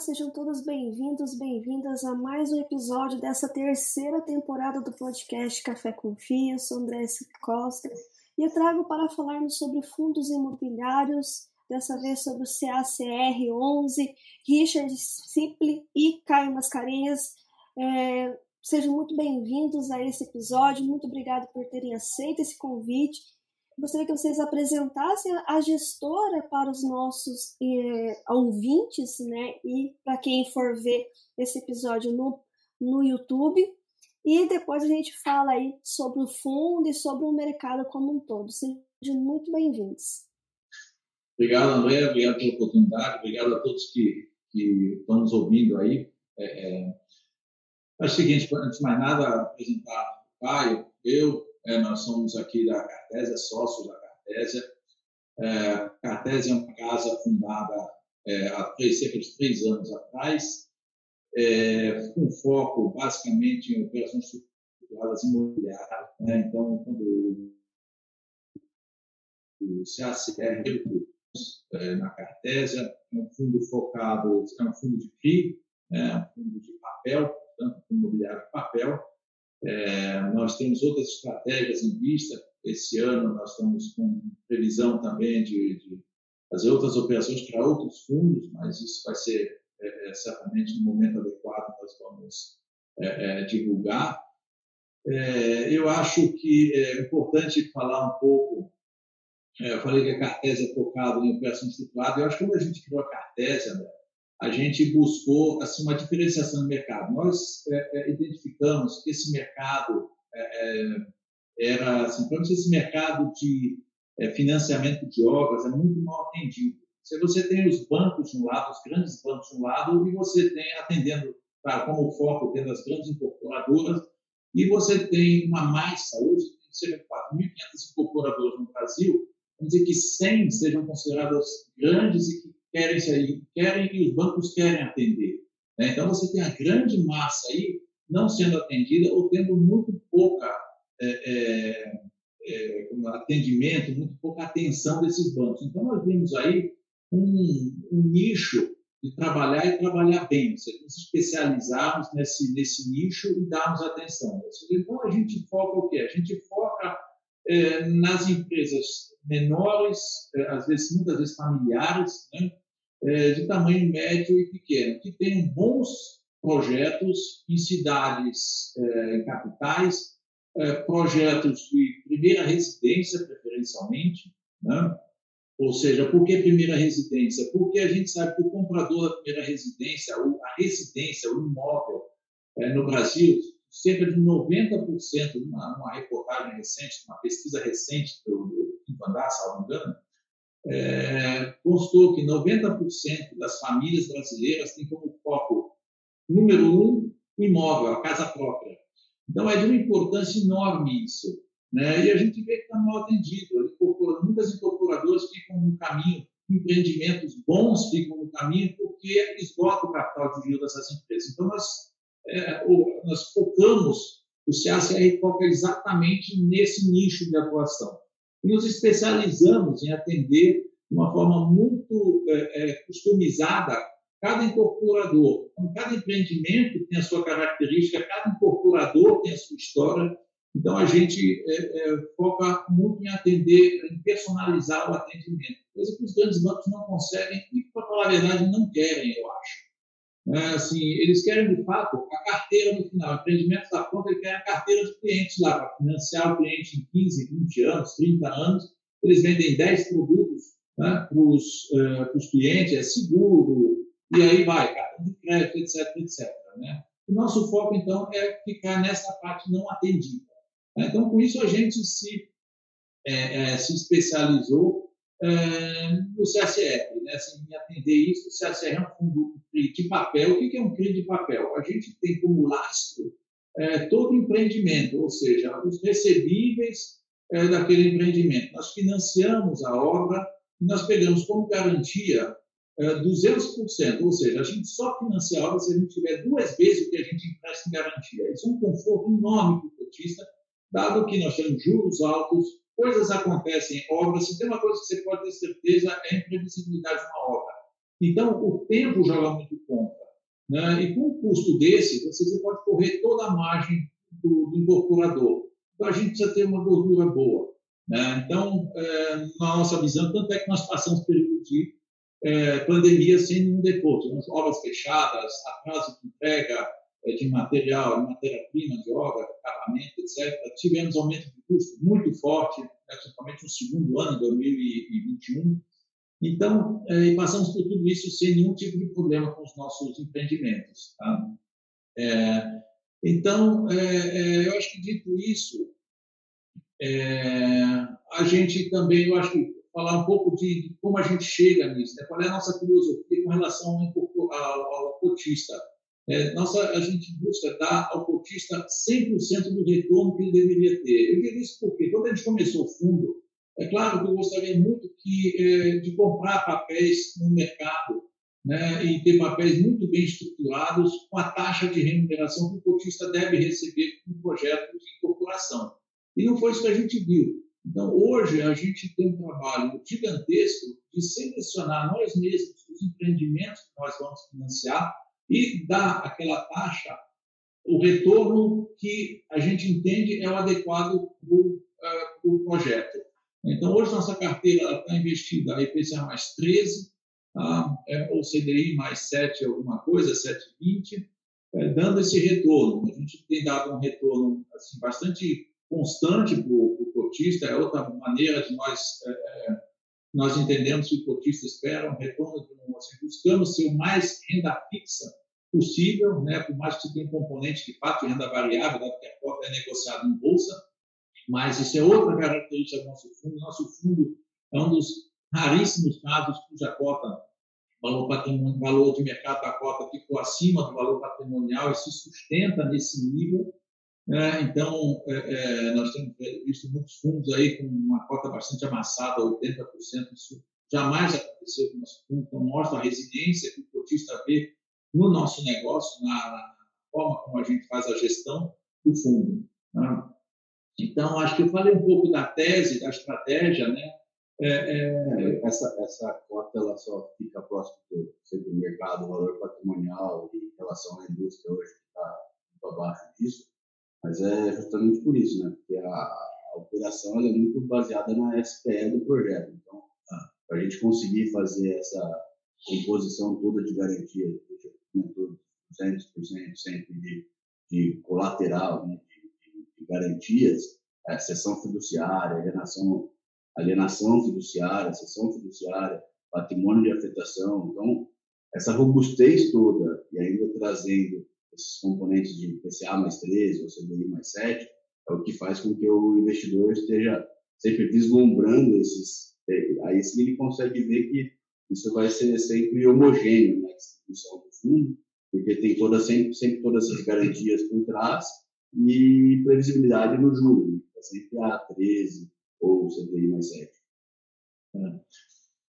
sejam todos bem-vindos, bem-vindas a mais um episódio dessa terceira temporada do podcast Café com Fia. Eu sou André Costa e eu trago para falarmos sobre fundos imobiliários, dessa vez sobre o CACR 11, Richard Siple e Caio Mascarenhas. É, sejam muito bem-vindos a esse episódio, muito obrigado por terem aceito esse convite gostaria que vocês apresentassem a gestora para os nossos eh, ouvintes, né? E para quem for ver esse episódio no, no YouTube. E depois a gente fala aí sobre o fundo e sobre o mercado como um todo. Sejam muito bem-vindos. Obrigado, André. Obrigado pela oportunidade. Obrigado a todos que, que estão nos ouvindo aí. É, é, é o seguinte, antes de mais nada, apresentar o Caio, eu, é, nós somos aqui da Cartésia, sócios da Cartésia. É, Cartésia é uma casa fundada é, há três, cerca de três anos atrás, é, com foco basicamente em operações estruturadas imobiliárias. Né? Então, quando o CACR é, na Cartésia, é um fundo focado, é um fundo de CRI, é um fundo de papel, portanto, imobiliário de papel, é, nós temos outras estratégias em vista. Esse ano nós estamos com previsão também de, de fazer outras operações para outros fundos, mas isso vai ser é, é certamente no momento adequado nós vamos é, é, divulgar. É, eu acho que é importante falar um pouco. eu falei que a Cartésia é focada em operação estruturada. Eu acho que quando a gente criou a Cartésia, né, a gente buscou assim, uma diferenciação no mercado. Nós é, é, identificamos que esse mercado é, é era, assim, esse mercado de financiamento de obras é muito mal atendido. Se você tem os bancos de um lado, os grandes bancos de um lado, e você tem atendendo, claro, como foco, tendo as grandes incorporadoras, e você tem uma massa, hoje cerca de 4.500 incorporadoras no Brasil, vamos dizer que 100 sejam consideradas grandes e que querem sair, querem e os bancos querem atender. Né? Então você tem a grande massa aí não sendo atendida ou tendo muito pouca é, é, é, atendimento, muito pouca atenção desses bancos. Então nós vimos aí um, um nicho de trabalhar e trabalhar bem, se especializarmos nesse, nesse nicho e darmos atenção. Então a gente foca o quê? A gente foca é, nas empresas menores, é, às vezes muitas vezes familiares, né? É, de tamanho médio e pequeno, que tenham bons projetos em cidades, é, em capitais, é, projetos de primeira residência, preferencialmente, né? Ou seja, por que primeira residência? Porque a gente sabe que o comprador da primeira residência, a residência, o imóvel, é, no Brasil, cerca de 90%, numa, numa reportagem recente, uma pesquisa recente do Quinto Andar, salvo engano, é, constou que 90% das famílias brasileiras têm como foco número um o imóvel, a casa própria. Então é de uma importância enorme isso. Né? E a gente vê que está mal atendido. Muitas incorporadoras ficam no caminho, empreendimentos bons ficam no caminho porque esgota o capital de giro dessas empresas. Então nós, é, nós focamos, o CACR foca exatamente nesse nicho de atuação e nos especializamos em atender de uma forma muito é, é, customizada cada incorporador. Então, cada empreendimento tem a sua característica, cada incorporador tem a sua história. Então, a gente é, é, foca muito em atender, em personalizar o atendimento, coisa que os grandes bancos não conseguem e, para falar a verdade, não querem, eu acho. É, assim, eles querem, de fato, a carteira no final. O empreendimento da conta, ele quer a carteira de clientes lá, para financiar o cliente em 15, 20 anos, 30 anos. Eles vendem 10 produtos né, para os uh, clientes, é seguro, e aí vai, cartão de crédito, etc, etc. Né? O nosso foco, então, é ficar nessa parte não atendida. Né? Então, com isso, a gente se, é, é, se especializou no CACR, né? assim, atender isso, o CACR é um fundo de papel. O que é um CRI de papel? A gente tem como lastro é, todo empreendimento, ou seja, os recebíveis é, daquele empreendimento. Nós financiamos a obra e nós pegamos como garantia é, 200%, ou seja, a gente só financia a obra se a gente tiver duas vezes o que a gente empresta em garantia. Isso é um conforto enorme para o cotista, dado que nós temos juros altos, coisas acontecem em obras. Se tem uma coisa que você pode ter certeza é a imprevisibilidade de uma obra. Então, o tempo joga muito contra. Né? E com um custo desse, você pode correr toda a margem do, do incorporador. Então, a gente precisa ter uma gordura boa. Né? Então, é, na nossa visão, tanto é que nós passamos período de é, pandemia sem nenhum depósito. Obras fechadas, atraso de entrega é, de material, de matéria-prima, de obra, de acabamento, etc. Tivemos aumento de custo muito forte, principalmente no segundo ano, 2021. Então, é, passamos por tudo isso sem nenhum tipo de problema com os nossos empreendimentos. Tá? É, então, é, é, eu acho que dito isso, a gente também, eu acho que falar um pouco de, de como a gente chega nisso, né? qual é a nossa filosofia com relação ao, ao, ao cotista. É, nossa, a gente busca dar ao cotista 100% do retorno que ele deveria ter. Eu digo isso porque, quando a gente começou o fundo, é claro que eu gostaria muito que, é, de comprar papéis no mercado né, e ter papéis muito bem estruturados com a taxa de remuneração que o cotista deve receber no projeto de incorporação. E não foi isso que a gente viu. Então, hoje, a gente tem um trabalho gigantesco de selecionar nós mesmos os empreendimentos que nós vamos financiar e dar aquela taxa, o retorno que a gente entende é o adequado para o uh, projeto. Então, hoje, nossa carteira está investida a IPCA mais 13, tá? é, ou CDI mais 7 alguma coisa, 7,20, é, dando esse retorno. A gente tem dado um retorno assim, bastante constante para o cotista, é outra maneira de nós, é, nós entendemos que o cotista espera um retorno, assim, buscamos ser o mais renda fixa possível, né, por mais que você tenha um componente de fato de renda variável, dado que a cota é negociada em bolsa, mas isso é outra característica do nosso fundo. Nosso fundo é um dos raríssimos casos cuja cota, valor, patrimônio, valor de mercado da cota ficou acima do valor patrimonial e se sustenta nesse nível. É, então, é, é, nós temos visto muitos fundos aí com uma cota bastante amassada, 80%. Isso jamais aconteceu com o nosso fundo. Então, mostra a resiliência que o cotista vê no nosso negócio, na, na forma como a gente faz a gestão do fundo. Né? Então, acho que eu falei um pouco da tese, da estratégia, né? É, é... Essa, essa cota ela só fica próximo do, do mercado, valor patrimonial em relação à indústria hoje está abaixo disso. Mas é justamente por isso, né? Porque a, a operação é muito baseada na SPE do projeto. Então, para a gente conseguir fazer essa composição toda de garantia, comentou 200% sempre de, de colateral, né? de, de, garantias, é, sessão fiduciária, alienação, alienação fiduciária, sessão fiduciária, patrimônio de afetação. Então, essa robustez toda, e ainda trazendo esses componentes de PCA mais 13 ou CDI mais 7, é o que faz com que o investidor esteja sempre vislumbrando esses. É, aí sim ele consegue ver que isso vai ser sempre homogêneo na né, distribuição do fundo, porque tem toda, sempre, sempre todas essas garantias por trás e previsibilidade no juro, né? é sempre a 13 ou CDI mais 7. É.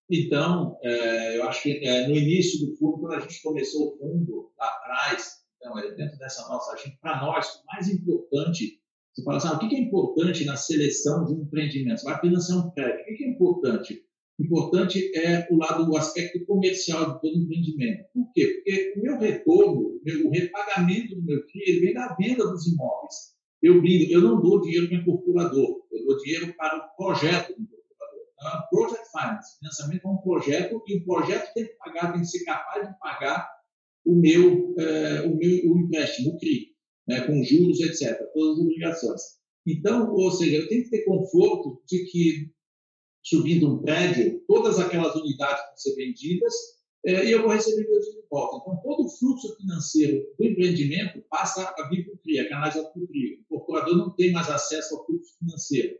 Então, é, eu acho que é, no início do fundo, quando a gente começou o fundo lá atrás, então, é dentro dessa nossa agenda, para nós, o mais importante, você fala assim, ah, o que é importante na seleção de empreendimento? Você vai financiar um crédito, o que é importante? Importante é o lado, o aspecto comercial de todo empreendimento. Por quê? Porque o meu retorno, o repagamento do meu CRI, vem da venda dos imóveis. Eu eu não dou dinheiro para o incorporador, eu dou dinheiro para o projeto do incorporador. Então, project Finance, financiamento é um projeto e o projeto tem que pagar, tem que ser capaz de pagar o meu, é, o meu o empréstimo, o CRI, né, com juros, etc., todas as obrigações. Então, ou seja, eu tenho que ter conforto de que, subindo um prédio, todas aquelas unidades vão ser vendidas é, e eu vou receber meu dinheiro de volta. Então, todo o fluxo financeiro do empreendimento passa a vir para o CRI, a canalizado para o CRI. O incorporador não tem mais acesso ao fluxo financeiro.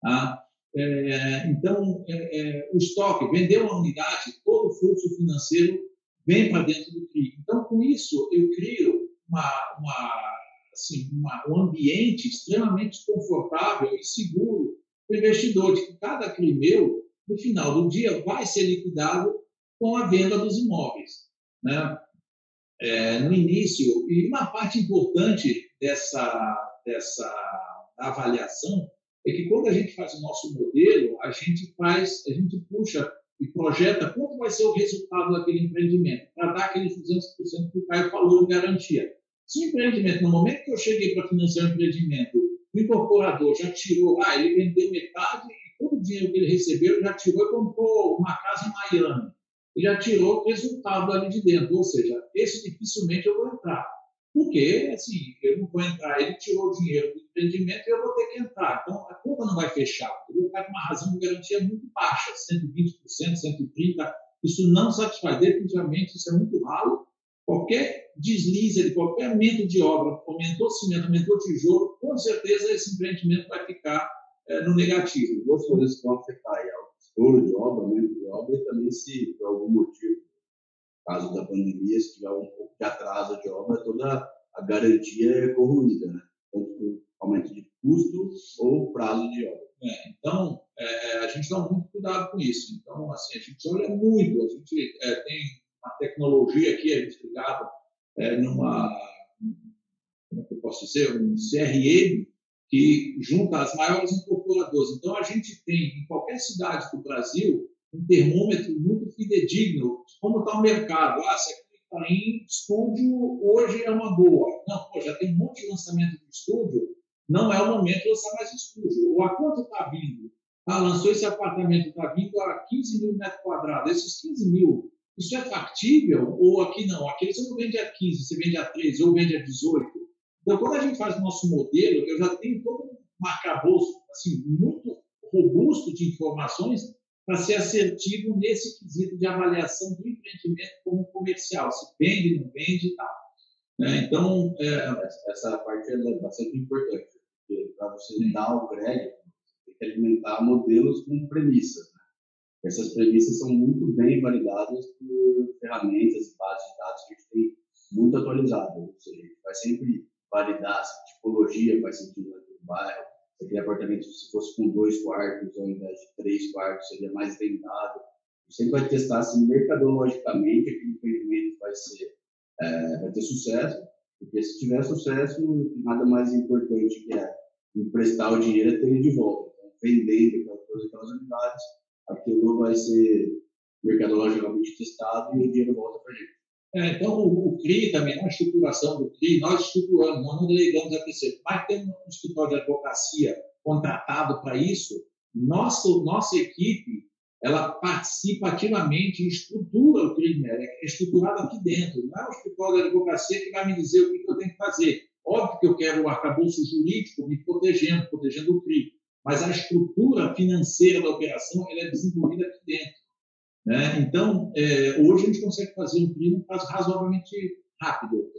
Tá? É, então, é, é, o estoque, vender uma unidade, todo o fluxo financeiro vem para dentro do CRI. Então, com isso, eu crio uma, uma, assim, uma, um ambiente extremamente confortável e seguro o investidor, de cada CRI meu, no final do dia, vai ser liquidado com a venda dos imóveis. Né? É, no início, e uma parte importante dessa, dessa avaliação é que quando a gente faz o nosso modelo, a gente faz, a gente puxa e projeta quanto vai ser o resultado daquele empreendimento, para dar aqueles 200% que o Caio falou em garantia. Se o empreendimento, no momento que eu cheguei para financiar o empreendimento, o incorporador já tirou, ah, ele vendeu metade e todo o dinheiro que ele recebeu já tirou e comprou uma casa em Miami. Ele já tirou o resultado ali de dentro, ou seja, esse dificilmente eu vou entrar. Porque, assim, eu não vou entrar, ele tirou o dinheiro do empreendimento e eu vou ter que entrar. Então, a conta não vai fechar. Eu vou com uma razão de garantia muito baixa, 120%, 130%. Isso não satisfaz. Definitivamente, isso é muito ralo. Qualquer deslize de qualquer aumento de obra, aumentou cimento, aumentou tijolo, com certeza esse empreendimento vai ficar é, no negativo. Duas coisas vão afetar aí, o estouro de obra, aumento de obra, e também se, por algum motivo, caso da pandemia, se tiver um pouco de atraso de obra, toda a garantia é corroída, né? tanto aumento de custo ou prazo de obra. É, então, é, a gente dá muito cuidado com isso. Então, assim, a gente olha muito, a gente é, tem uma tecnologia aqui, a gente ligado é, numa, como é eu posso dizer, um CRM que junta as maiores incorporadoras. Então, a gente tem, em qualquer cidade do Brasil, um termômetro muito fidedigno de como está o mercado. Ah, se aqui está em estúdio, hoje é uma boa. Não, pô, já tem um monte de lançamento de estúdio, não é o momento de lançar mais estúdio. Ou a quanto está vindo? Ah, lançou esse apartamento, está vindo a 15 mil metros quadrados. Esses 15 mil, isso é factível? Ou aqui não? Aqui você não vende a 15, você vende a 13 ou vende a 18. Então, quando a gente faz o nosso modelo, eu já tenho todo um arcabouço assim, muito robusto de informações para ser assertivo nesse quesito de avaliação do empreendimento como comercial, se vende, não vende e tal. Né? Então, é, essa parte é bastante importante, porque para você dar o crédito, tem que alimentar modelos com premissas. Né? Essas premissas são muito bem validadas por ferramentas e bases de dados que a gente tem muito atualizadas. Ou seja, a gente vai sempre validar se tipologia faz sentido naquele bairro, Aquele apartamento, se fosse com dois quartos ao invés de três quartos, seria mais rentável. A gente sempre vai testar se mercadologicamente aquele empreendimento vai, ser, é, vai ter sucesso, porque se tiver sucesso, nada mais importante que é emprestar o dinheiro é ter ele de volta. Então, vendendo aquelas, aquelas unidades, aquilo vai ser mercadologicamente testado e o dinheiro volta para a gente. É, então, o, o, CRI também, na estruturação do CRI, nós estruturamos, nós não delegamos a terceiro, mas tem um escritório de advocacia contratado para isso. Nossa, nossa equipe, ela participa ativamente e estrutura o CRI, né? é estruturado aqui dentro. Não é o escritório de advocacia que vai me dizer o que eu tenho que fazer. Óbvio que eu quero o arcabouço jurídico me protegendo, protegendo o CRI, mas a estrutura financeira da operação ela é desenvolvida aqui dentro. Né? Então, é, hoje a gente consegue fazer um prazo razoavelmente rápido,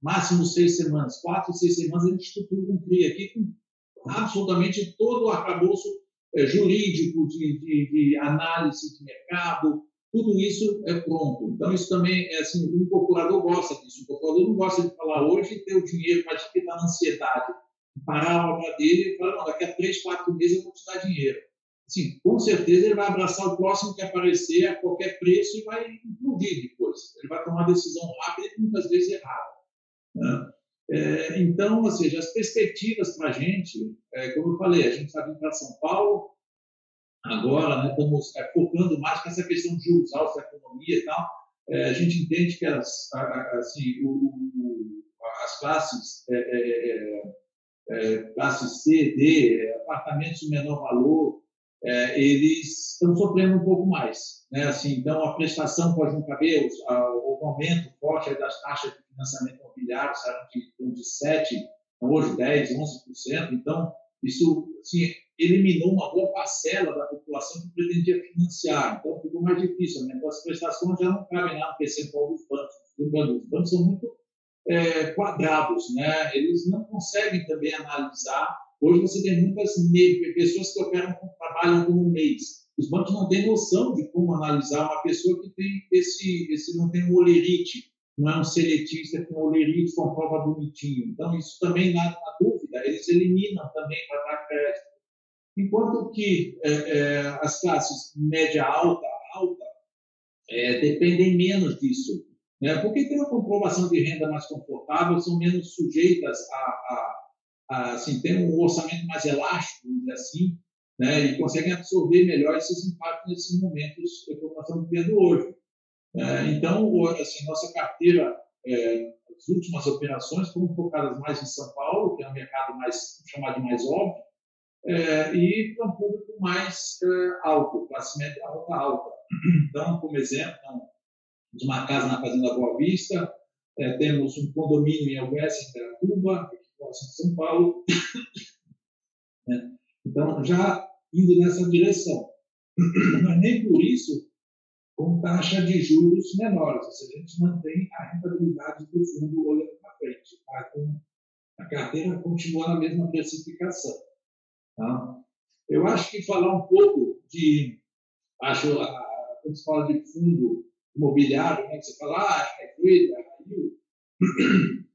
máximo seis semanas, quatro, seis semanas, a gente estrutura um CRI aqui com absolutamente todo o arcabouço é, jurídico, de, de, de, análise de mercado, tudo isso é pronto. Então, isso também é assim, o incorporador gosta disso. O incorporador não gosta de falar hoje e ter o dinheiro, mas que está na ansiedade, parar a obra dele e falar, não, daqui a três, quatro meses eu vou te dar dinheiro. Sim, com certeza ele vai abraçar o próximo que aparecer a qualquer preço e vai implodir depois. Ele vai tomar uma decisão rápida e muitas vezes errada. Né? É, então, ou seja, as perspectivas para a gente, é, como eu falei, a gente está vindo para São Paulo, agora né, estamos é, focando mais nessa questão de juros altos economia e tal. É, a gente entende que as, assim, o, o, as classes, é, é, classe C, D, apartamentos de menor valor, é, eles estão sofrendo um pouco mais. Né? Assim, então, a prestação pode não caber, o, aumento forte das taxas de financiamento imobiliário saíram de, de 7%, hoje 10%, 11%. Então, isso assim, eliminou uma boa parcela da população que pretendia financiar. Então, ficou mais difícil. Né? As prestações já não cabem lá no percentual dos bancos. Os bancos são muito é, quadrados, né? eles não conseguem também analisar Hoje você tem muitas pessoas que operam, trabalham como mês. Os bancos não têm noção de como analisar uma pessoa que tem esse, esse não tem um olerite, não é um seletista com olerite com prova bonitinho. Então, isso também, na, na dúvida, eles eliminam também para dar crédito. Enquanto que é, é, as classes média alta, alta, é, dependem menos disso. Né? Porque tem uma comprovação de renda mais confortável, são menos sujeitas a, a assim, tem um orçamento mais elástico, assim, né, e conseguem absorver melhor esses impactos nesses momentos que nós estamos vivendo hoje. É, então, assim, nossa carteira, é, as últimas operações foram focadas mais em São Paulo, que é um mercado mais chamado de mais óbvio, é, e para um público mais é, alto, classe média alta. Então, como exemplo, temos uma casa na Fazenda Boa Vista, é, temos um condomínio em Alves, em próximo de São Paulo. É, então, já indo nessa direção. Mas nem por isso com taxa de juros menores, ou seja, a gente mantém a rentabilidade do fundo olhando para frente. Tá? Então, a carteira continua na mesma precificação. Tá? Eu acho que falar um pouco de, acho, quando se fala de fundo imobiliário, né, você fala, ah, é grade, é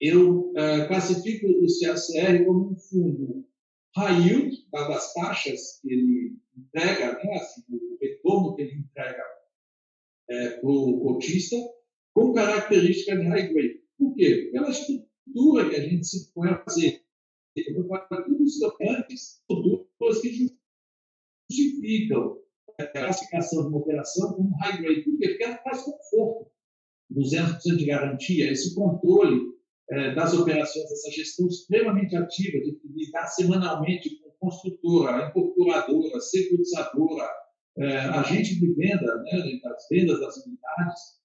eu é, classifico o CACR como um fundo high yield, dadas as taxas que ele entrega, né, assim, o retorno que ele entrega é, para o cotista, com característica de high grade. Por quê? Pela estrutura que a gente se põe a fazer. Eu falei tudo isso antes, estruturas que justificam classificação de uma operação como high grade. Por quê? Porque ela faz conforto. 200% de garantia, esse controle é, das operações, essa gestão extremamente ativa de lidar semanalmente com construtora, incorporadora, securitizadora, é, agente de venda, né, das vendas das unidades,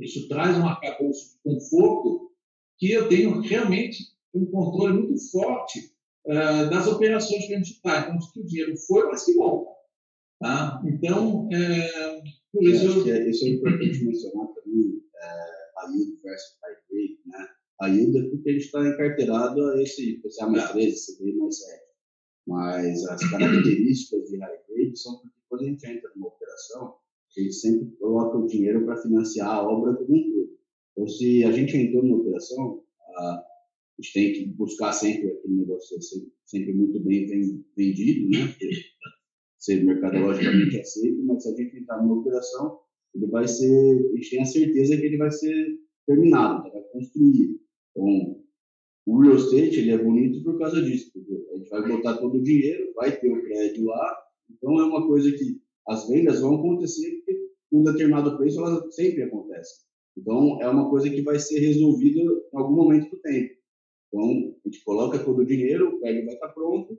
isso traz um arcabouço de conforto que eu tenho realmente um controle muito forte é, das operações que a gente está. Então, se o dinheiro foi, mas que volta. Tá? Então, é, isso... Eu... É, isso é importante mencionar também, é, a yield versus high grade, né? A yield é porque a gente está encarteirado a esse PCA mais 13, CDI mais 7. Mas as características de high grade são porque quando a gente entra numa operação, a gente sempre coloca o dinheiro para financiar a obra como um todo. Então, se a gente entrou numa operação, a gente tem que buscar sempre aquele negócio ser sempre muito bem vendido, né? Porque ser mercadologicamente aceito, mas se a gente entrar numa operação, ele vai ser, a gente tem a certeza que ele vai ser terminado, vai construir. Então, o real estate ele é bonito por causa disso, porque a gente vai botar todo o dinheiro, vai ter o prédio lá, então, é uma coisa que as vendas vão acontecer porque um determinado preço elas sempre acontecem. Então, é uma coisa que vai ser resolvida em algum momento do tempo. Então, a gente coloca todo o dinheiro, o prédio vai estar pronto,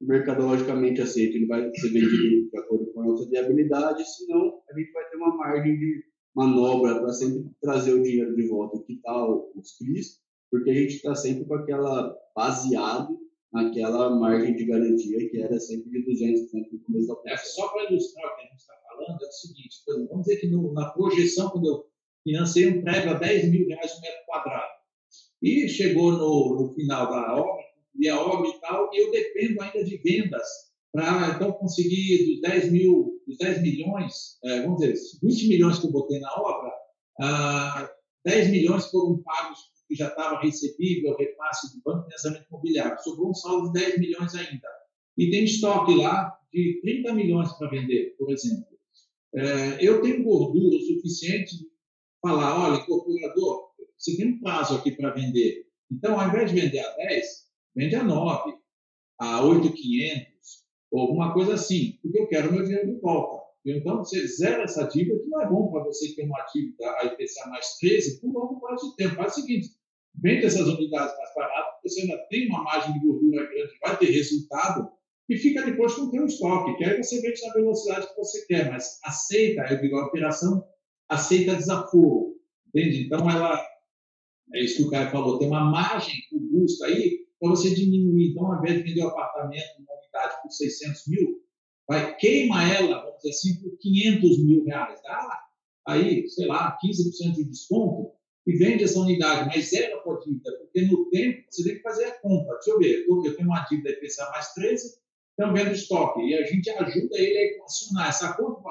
mercadologicamente aceito, ele vai ser vendido de acordo com a nossa viabilidade, senão a gente vai ter uma margem de manobra para sempre trazer o dinheiro de volta e quitar os CRIs, porque a gente está sempre com aquela baseado naquela margem de garantia que era sempre de 200% no começo da. É, só para ilustrar o que a gente está falando, é o seguinte, por exemplo, vamos dizer que no, na projeção, quando eu financei um prédio a 10 mil reais o metro quadrado, e chegou no, no final da obra, e a obra e tal, e eu dependo ainda de vendas para então conseguir dos 10 mil, dos 10 milhões, é, vamos dizer, 20 milhões que eu botei na obra, ah, 10 milhões foram pagos que já estava recebível, repasse do banco, financiamento imobiliário. Sobrou um saldo de 10 milhões ainda. E tem estoque lá de 30 milhões para vender, por exemplo. É, eu tenho gordura suficiente de falar, olha, incorporador, você tem um prazo aqui para vender. Então, ao invés de vender a 10, vende a 9, a 8,500, ou alguma coisa assim, porque eu quero meu dinheiro de volta. Então, você zera essa dívida, que não é bom para você ter uma dívida a IPCA mais 13 por longo prazo de tempo. Faz o seguinte, vende essas unidades mais baratas, você ainda tem uma margem de gordura grande, vai ter resultado, e fica depois com o teu estoque, que aí você vende na velocidade que você quer, mas aceita, digo, a operação aceita desaforo, entende? Então, ela, é isso que o cara falou, tem uma margem robusta aí para você diminuir. Então, de vender o um apartamento, uma unidade por 600 mil, vai queima ela, vamos dizer assim, por 500 mil reais. Dá aí, sei lá, 15% de desconto e vende essa unidade, mas zero a dívida, porque no tempo você tem que fazer a conta. Deixa eu ver, eu tenho uma dívida IPCA mais 13, então vendo estoque, e a gente ajuda ele a equacionar essa conta,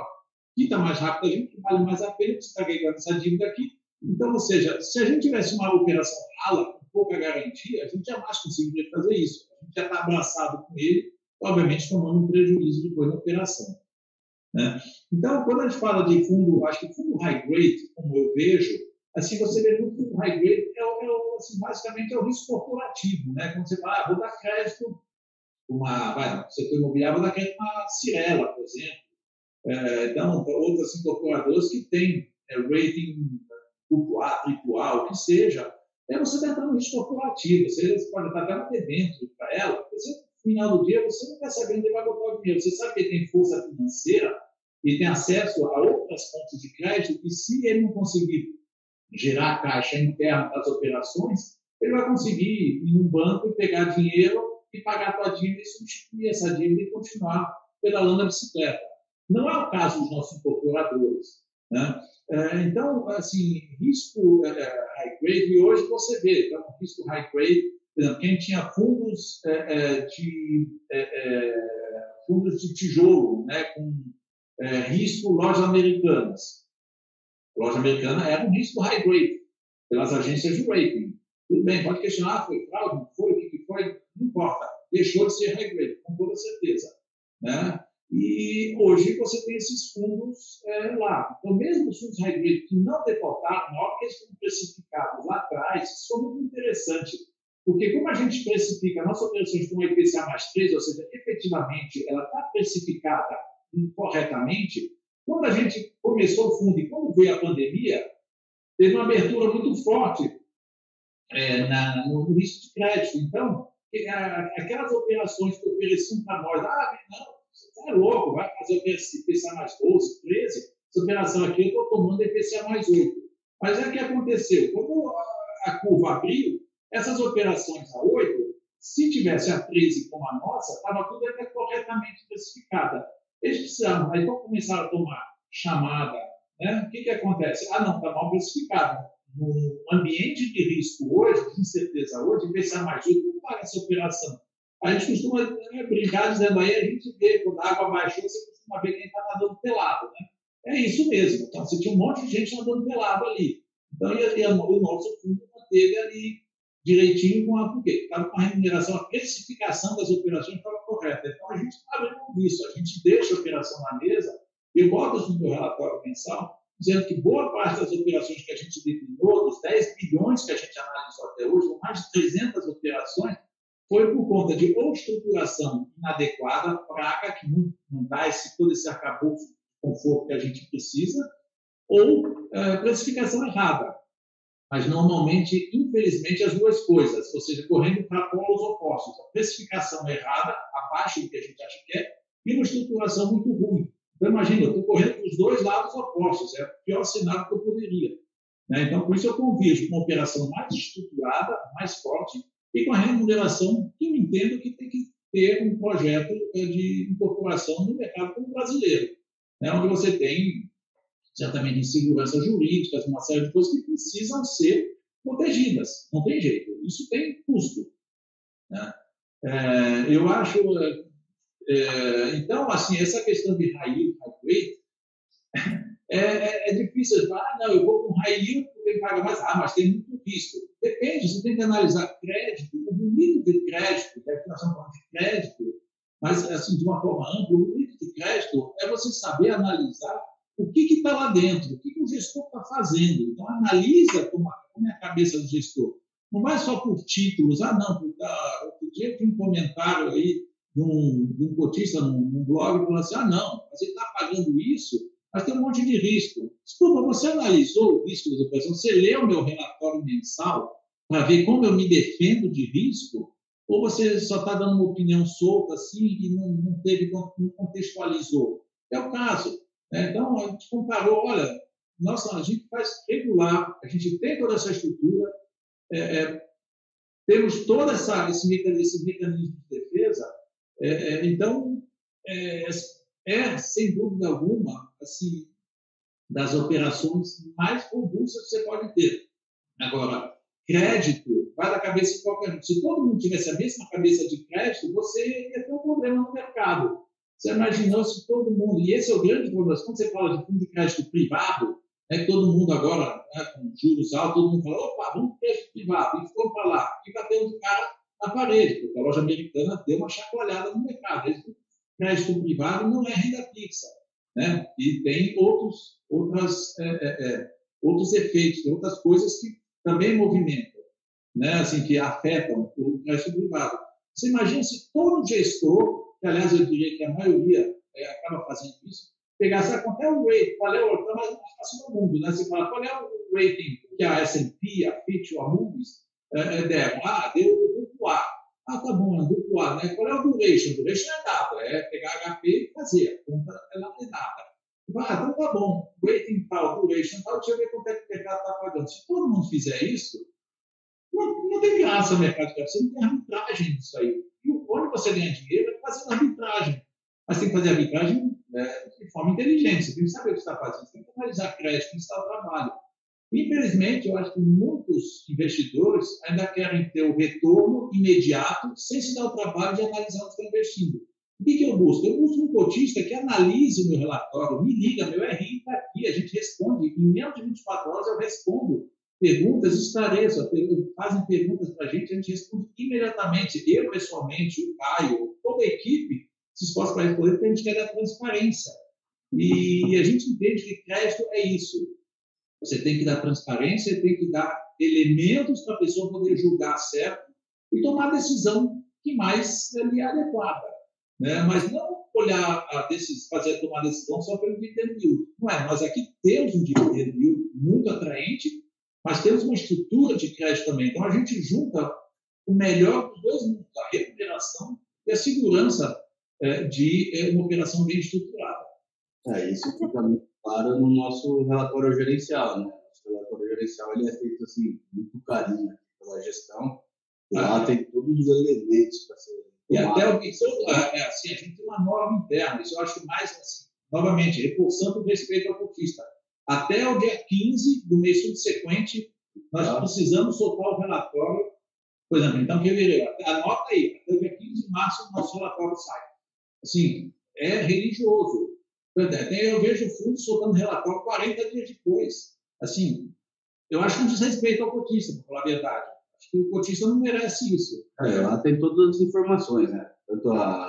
quita mais rápido a gente, vale mais a pena, você está ganhando essa dívida aqui. Então, ou seja, se a gente tivesse uma operação rala, pouca garantia, a gente jamais conseguiria fazer isso. A gente já está abraçado com ele obviamente tomando um prejuízo depois na operação. Né? Então, quando a gente fala de fundo, acho que fundo high grade, como eu vejo, assim, você vê muito fundo high grade, é, é, assim, basicamente é o risco corporativo, né? Quando você fala, ah, vou dar crédito uma, vai, no setor imobiliário, dá crédito uma Cirela, por exemplo. É, então, outras incorporadoras que têm é, rating AAA, AAA, o que seja, é você está entrando no risco corporativo. Você pode estar até dentro para ela, você, no final do dia você não está sabendo onde vai botar o dinheiro. Você sabe que ele tem força financeira e tem acesso a outras fontes de crédito e se ele não conseguir gerar caixa interna das operações, ele vai conseguir ir num banco e pegar dinheiro e pagar a tua dívida e substituir essa dívida e continuar pedalando a bicicleta. Não é o caso dos nossos incorporadores. Né? É, então, assim, risco é, é, high grade, e hoje você vê, então, risco high grade, por exemplo, quem tinha fundos de, fundos de tijolo, né, com risco lojas americanas. Loja americana era um risco high grade, pelas agências de rating. Tudo bem, pode questionar, foi fraude, não foi, o que foi, não importa. Deixou de ser high grade, com toda certeza. Né? E hoje você tem esses fundos é, lá. Então, mesmo os fundos grade que não defaultaram, na hora que eles foram precificados lá atrás, isso foi muito interessante. Porque como a gente precifica a nossa operação com IPCA mais 3, ou seja, efetivamente ela está precificada corretamente, quando a gente começou o fundo e quando veio a pandemia, teve uma abertura muito forte é, na, no risco de crédito. Então, aquelas operações que ofereciam para nós, ah, não, você é louco, vai fazer o IPCA mais 12, 13, essa operação aqui eu estou tomando IPCA mais 8. Mas é o que aconteceu. Quando a curva abriu, essas operações a 8, se tivesse a 13 como a nossa, estava tudo até corretamente especificada. Eles precisavam, aí quando começaram a tomar chamada, né, o que, que acontece? Ah, não, está mal precificado. No ambiente de risco hoje, de incerteza hoje, IPCA mais 8, como paga essa operação? A gente costuma né, brincar dizendo aí, a gente vê, quando a água baixou, você costuma ver quem está nadando pelado, né? É isso mesmo. Então, você tinha um monte de gente nadando pelado ali. Então, e, e o nosso fundo manteve ali direitinho com a. Por quê? Estava com a remuneração, a precificação das operações estava correta. Então, a gente está abrindo disso. A gente deixa a operação na mesa, eu boto isso no meu relatório mensal, dizendo que boa parte das operações que a gente declinou, dos 10 bilhões que a gente analisou até hoje, mais de 300 operações, foi por conta de ou estruturação inadequada, praga, que não, não dá esse, todo esse arcabouço de conforto que a gente precisa, ou é, classificação errada. Mas normalmente, infelizmente, as duas coisas, ou seja, correndo para polos opostos. A precificação errada, abaixo do que a gente acha que é, e uma estruturação muito ruim. Então, imagina, eu estou correndo para os dois lados opostos, é o pior cenário que eu poderia. Né? Então, por isso eu convido uma operação mais estruturada, mais forte, e com a remuneração que eu entendo que tem que ter um projeto eh, de incorporação no mercado como brasileiro, né, onde você tem certamente insegurança jurídica, uma série de coisas que precisam ser protegidas. Não tem jeito. Isso tem custo. Né? É, eu acho. É, então, assim, essa questão de high yield, high rate, é, é, é, difícil. Ah, não, eu vou com high yield porque ele paga mais. Ah, mas tem muito risco. Depende, você tem que analisar crédito, o limite de crédito, que nós estamos falando de crédito, mas assim, de uma forma ampla, o limite de crédito é você saber analisar o que está lá dentro, o que, que o gestor está fazendo. Então, analisa como, como é a cabeça do gestor. Não vai só por títulos, ah, não, porque, ah, outro dia tinha um comentário aí de um, de um cotista num, num blog falando assim, ah, não, mas ele está pagando isso mas tem um monte de risco. Desculpa, você analisou o risco da operação? Você leu o meu relatório mensal para ver como eu me defendo de risco? Ou você só está dando uma opinião solta assim e não, não, teve, não contextualizou? É o caso. Né? Então, a gente comparou, olha, nossa, a gente faz regular, a gente tem toda essa estrutura, é, é, temos todo essa, esse, mecanismo, de defesa, é, é então, é, sem dúvida alguma, assim, das operações mais robustas que você pode ter. Agora, crédito vai da cabeça de qualquer um. Se todo mundo tivesse a mesma cabeça de crédito, você ia ter um problema no mercado. Você imaginou se todo mundo, e esse é o grande problema, quando você fala de fundo de crédito privado, é que todo mundo agora, né, com juros altos, todo mundo fala, opa, vamos crédito privado, e foram para lá, e bateu o cara na parede, porque a loja americana deu uma chacoalhada no mercado. Esse crédito privado não é renda fixa né? E tem outros, outras, é, é, é, outros efeitos, outras coisas que também movimentam, né? Assim, que afetam o crédito privado. Você imagina se todo gestor, que aliás eu diria que a maioria é, acaba fazendo isso, pegar, sabe quanto é o rating, qual é o rating, mais fácil do mundo, né? Você fala, qual é o rating que a S&P, a Fitch ou a Moody's é, é, deram? Ah, deu duplo A. Ah, tá bom, é duplo A, né? Qual é o duration? O duration é dado, é pegar HP e fazer, a conta ela é dada. Ah, então tá bom, rating tal, duration tal, deixa eu ver quanto é que o mercado está pagando. Se todo mundo fizer isso, não, não tem graça o mercado de você não tem arbitragem nisso aí. E onde você ganha dinheiro é fazendo arbitragem. Mas tem que fazer arbitragem né, de forma inteligente. Você tem que saber o que está fazendo, você tem que analisar crédito, que está o trabalho. Infelizmente, eu acho que muitos investidores ainda querem ter o retorno imediato, sem se dar o trabalho de analisar onde está investindo. O que, que eu busco? Eu busco um cotista que analise o meu relatório, me liga, meu RI está aqui, a gente responde. Em menos de 24 horas eu respondo perguntas, esclareço, fazem perguntas para a gente, a gente responde imediatamente. Eu, pessoalmente, o Caio, toda a equipe, se esforça para responder, porque a gente quer dar transparência. E a gente entende que crédito é isso. Você tem que dar transparência, tem que dar elementos para a pessoa poder julgar certo e tomar a decisão que mais lhe é adequada. Né? Mas não olhar a decisão, fazer tomar a decisão só pelo dividend yield. Não é, nós aqui temos um dividend yield muito atraente, mas temos uma estrutura de crédito também. Então a gente junta o melhor dos dois mundos, a remuneração e a segurança é, de é, uma operação bem estruturada. É, isso fica muito claro no nosso relatório gerencial. Né? O relatório gerencial ele é feito assim, muito carinho pela gestão, e lá ah. tem todos os elementos para ser. E até o que é, é, assim, a gente tem uma norma interna, isso eu acho mais assim, novamente, reforçando o respeito ao cotista. Até o dia 15 do mês subsequente, nós ah. precisamos soltar o relatório. Por exemplo, então, fevereiro, anota aí, até o dia 15 de março, o nosso relatório sai assim, é religioso. Eu vejo o fundo soltando relatório 40 dias depois. Assim, eu acho que um desrespeito ao cotista, para falar a verdade. Acho que o cotista não merece isso. É, lá tem todas as informações, né? Tanto a,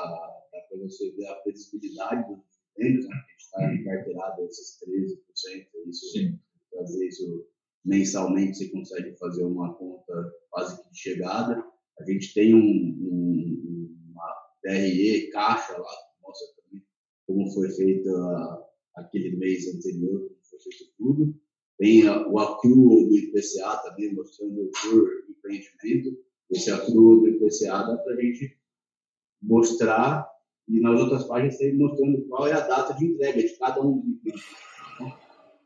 para você ver a previsibilidade dos dividendos, né? a gente está encarteirado esses 13%, isso, Sim. trazer isso mensalmente, você consegue fazer uma conta quase que de chegada. A gente tem um, um DRE, caixa lá, mostra também como foi feita aquele mês anterior, como foi feito tudo. Tem o accrual do IPCA também, mostrando por empreendimento. Esse accrual do IPCA dá para a gente mostrar, e nas outras páginas tem mostrando qual é a data de entrega de cada um dos empreendimentos.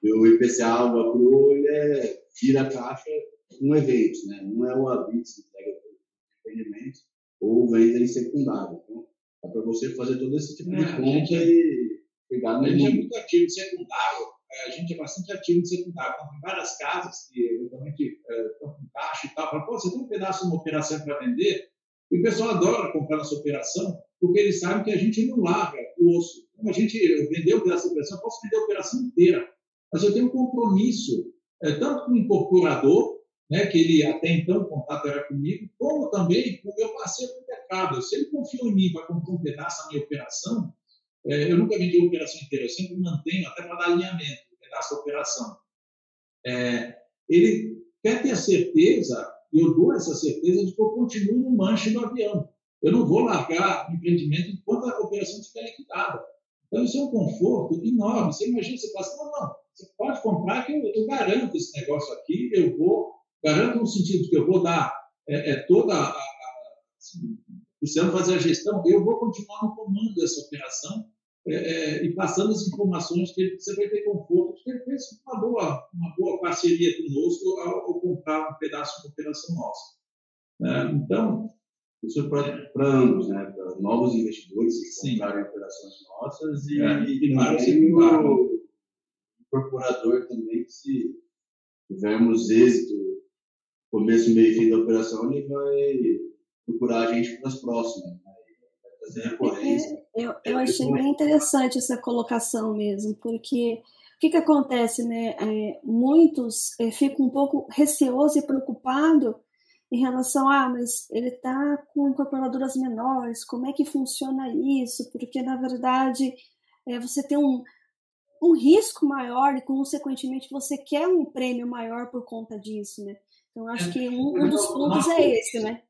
E o IPCA, o accrual, ele é, vira a caixa com eventos, né? não é o ABITS que entrega por empreendimento, ou venda em secundário. Então, dá para você fazer todo esse tipo de é, conta gente, e pegar no. A gente é muito ativo em secundário, é, a gente é bastante ativo em secundário. Então, tem várias casas que eventualmente é, estão com caixa e tal. Fala, pô, você tem um pedaço de uma operação para vender? E o pessoal adora comprar nossa operação, porque eles sabem que a gente não larga o osso. Como a gente vendeu o pedaço da operação, eu posso vender a operação inteira. Mas eu tenho um compromisso, é, tanto com o incorporador, né, que ele até então o contato era comigo, como também com o meu parceiro do mercado. Se ele confiou em mim para completar essa minha operação, é, eu nunca vendi a operação inteira, eu sempre mantenho até para dar alinhamento, pedaço da operação. É, ele quer ter certeza, eu dou essa certeza de que eu continuo no manche do avião. Eu não vou largar o empreendimento enquanto a operação estiver liquidada. Então, isso é um conforto enorme. Você imagina, você fala assim, não, não, você pode comprar que eu, eu garanto esse negócio aqui, eu vou Garanto no sentido que eu vou dar é, é toda a, a, assim, precisando fazer a gestão, eu vou continuar no comando dessa operação é, é, e passando as informações que ele, você vai ter conforto, porque ele fez uma boa, uma boa parceria conosco ao, ao comprar um pedaço de operação nossa. É, então, isso para ambos, né? para novos investidores que comprarem operações nossas e, é, e, e também o incorporador também, se tivermos êxito começo, meio e fim da operação, ele vai procurar a gente para as próximas. Né? É, eu, eu achei bem interessante essa colocação mesmo, porque o que, que acontece, né? É, muitos é, ficam um pouco receosos e preocupados em relação a, ah, mas ele está com incorporadoras menores, como é que funciona isso? Porque, na verdade, é, você tem um, um risco maior e, consequentemente, você quer um prêmio maior por conta disso, né? Então, acho que um, um dos pontos é esse, né?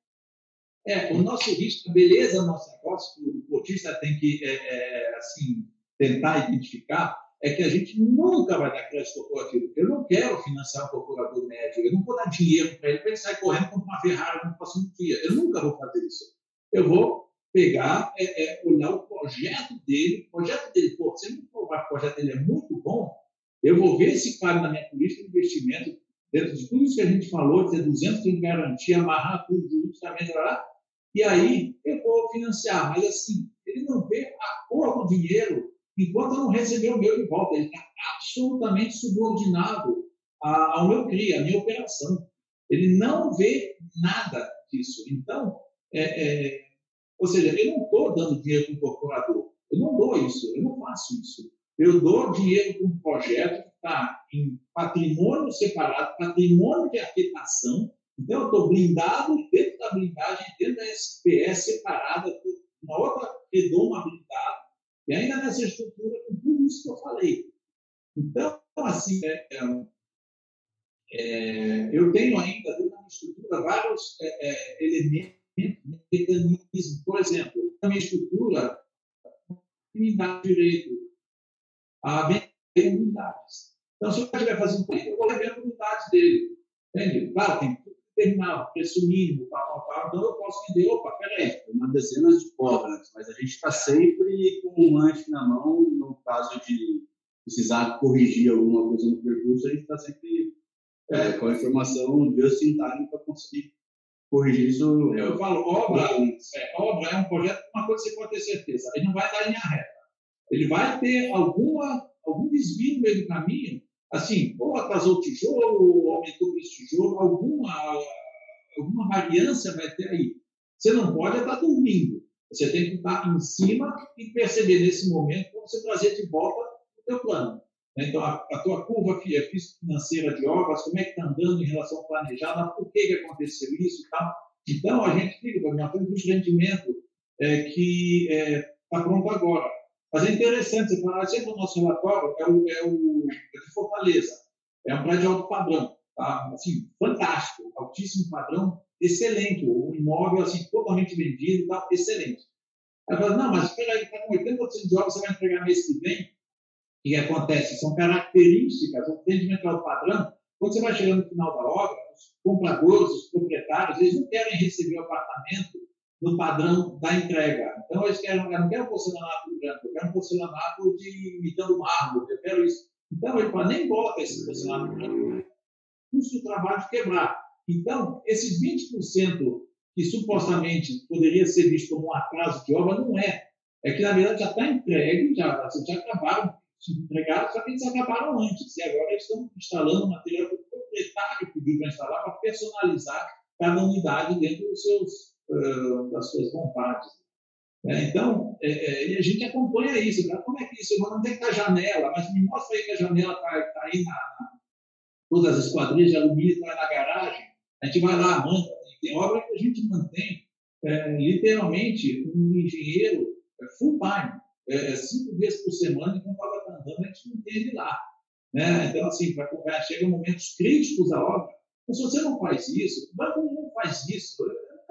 É, o nosso risco, a beleza do nosso negócio, que o cotista tem que é, é, assim, tentar identificar, é que a gente nunca vai dar crédito corporativo. Eu não quero financiar um procurador médio, eu não vou dar dinheiro para ele para ele sair correndo com uma Ferrari no próximo dia. Eu nunca vou fazer isso. Eu vou pegar, é, é, olhar o projeto dele, o projeto dele, pô, se ele provar que o projeto dele é muito bom, eu vou ver esse cara na minha política de investimento, dentro de tudo isso que a gente falou, de ter 200 de garantia, amarrar tudo lá, e aí eu vou financiar. Mas assim, ele não vê a cor do dinheiro enquanto não recebeu o meu de volta. Ele está absolutamente subordinado ao meu CRI, à minha operação. Ele não vê nada disso. Então, é, é, ou seja, eu não estou dando dinheiro para o incorporador. Eu não dou isso, eu não faço isso. Eu dou dinheiro para um projeto está em patrimônio separado, patrimônio de afetação. Então, eu estou blindado dentro da blindagem, dentro da SPS separada, uma outra redoma blindada, e ainda nessa estrutura, com tudo isso que eu falei. Então, assim, é, é, é eu tenho ainda dentro da minha estrutura vários é, é, elementos mecanismo. Por exemplo, na minha estrutura, me dá direito a vender unidades. Então, se eu estiver fazendo isso, eu vou levar unidades dele. Entende? Claro, tem tudo determinado, preço mínimo, tal, tal, tal. Então, eu posso vender, opa, peraí. Uma dezenas de cobras, mas a gente está sempre com um lanche na mão, no caso de precisar corrigir alguma coisa no percurso, a gente está sempre é, com a informação just in time para conseguir corrigir isso. Eu falo, obra, é, obra é um projeto, uma coisa você pode ter certeza, ele não vai dar linha reta. Ele vai ter alguma, algum desvio no meio do caminho, assim, ou atrasou o tijolo, ou aumentou o preço do tijolo, alguma, alguma variância vai ter aí. Você não pode estar dormindo. Você tem que estar em cima e perceber nesse momento como você trazer de volta o teu plano. Então, a, a tua curva financeira de obras, como é que está andando em relação ao planejado, por que, que aconteceu isso e tal. Então, a gente fica, nós temos um rendimento é, que está é, tá pronto agora. Mas é interessante, você falar sempre o nosso relatório é o, é o é de Fortaleza, é um prédio alto padrão, tá? assim, fantástico, altíssimo padrão, excelente, o imóvel assim, totalmente vendido, tá? excelente. Aí fala, não, mas espera aí, está com 80% de obras, você vai entregar mês que vem? O que acontece? São características, o atendimento ao padrão. Quando você vai chegando no final da obra, os compradores, os proprietários, eles não querem receber o apartamento no padrão da entrega. Então, eles querem, eu não quero porcelanato branco, eu quero porcelanato de imitando mármore, eu quero isso. Então, ele fala, nem bota esse porcelanato branco, custo do trabalho de quebrar. Então, esses 20% que supostamente poderia ser visto como um atraso de obra, não é. É que, na verdade, já está entregue, já, já acabaram entregaram, só que eles acabaram antes. E agora eles estão instalando material que o proprietário pediu para instalar para personalizar cada unidade dentro dos seus, uh, das suas vontades. É, então, é, é, a gente acompanha isso. Né? Como é que isso? Não tem que estar janela, mas me mostra aí que a janela está tá aí na, na, Todas as quadrilhas de alumínio estão na garagem. A gente vai lá, manda. Tem obra que a gente mantém, é, literalmente, um engenheiro é, full time, é, cinco vezes por semana, enquanto a está andando, a gente tem ele lá. Né? Então, assim, para acompanhar, chegam momentos críticos da obra. Então, se você não faz isso, o banco não faz isso.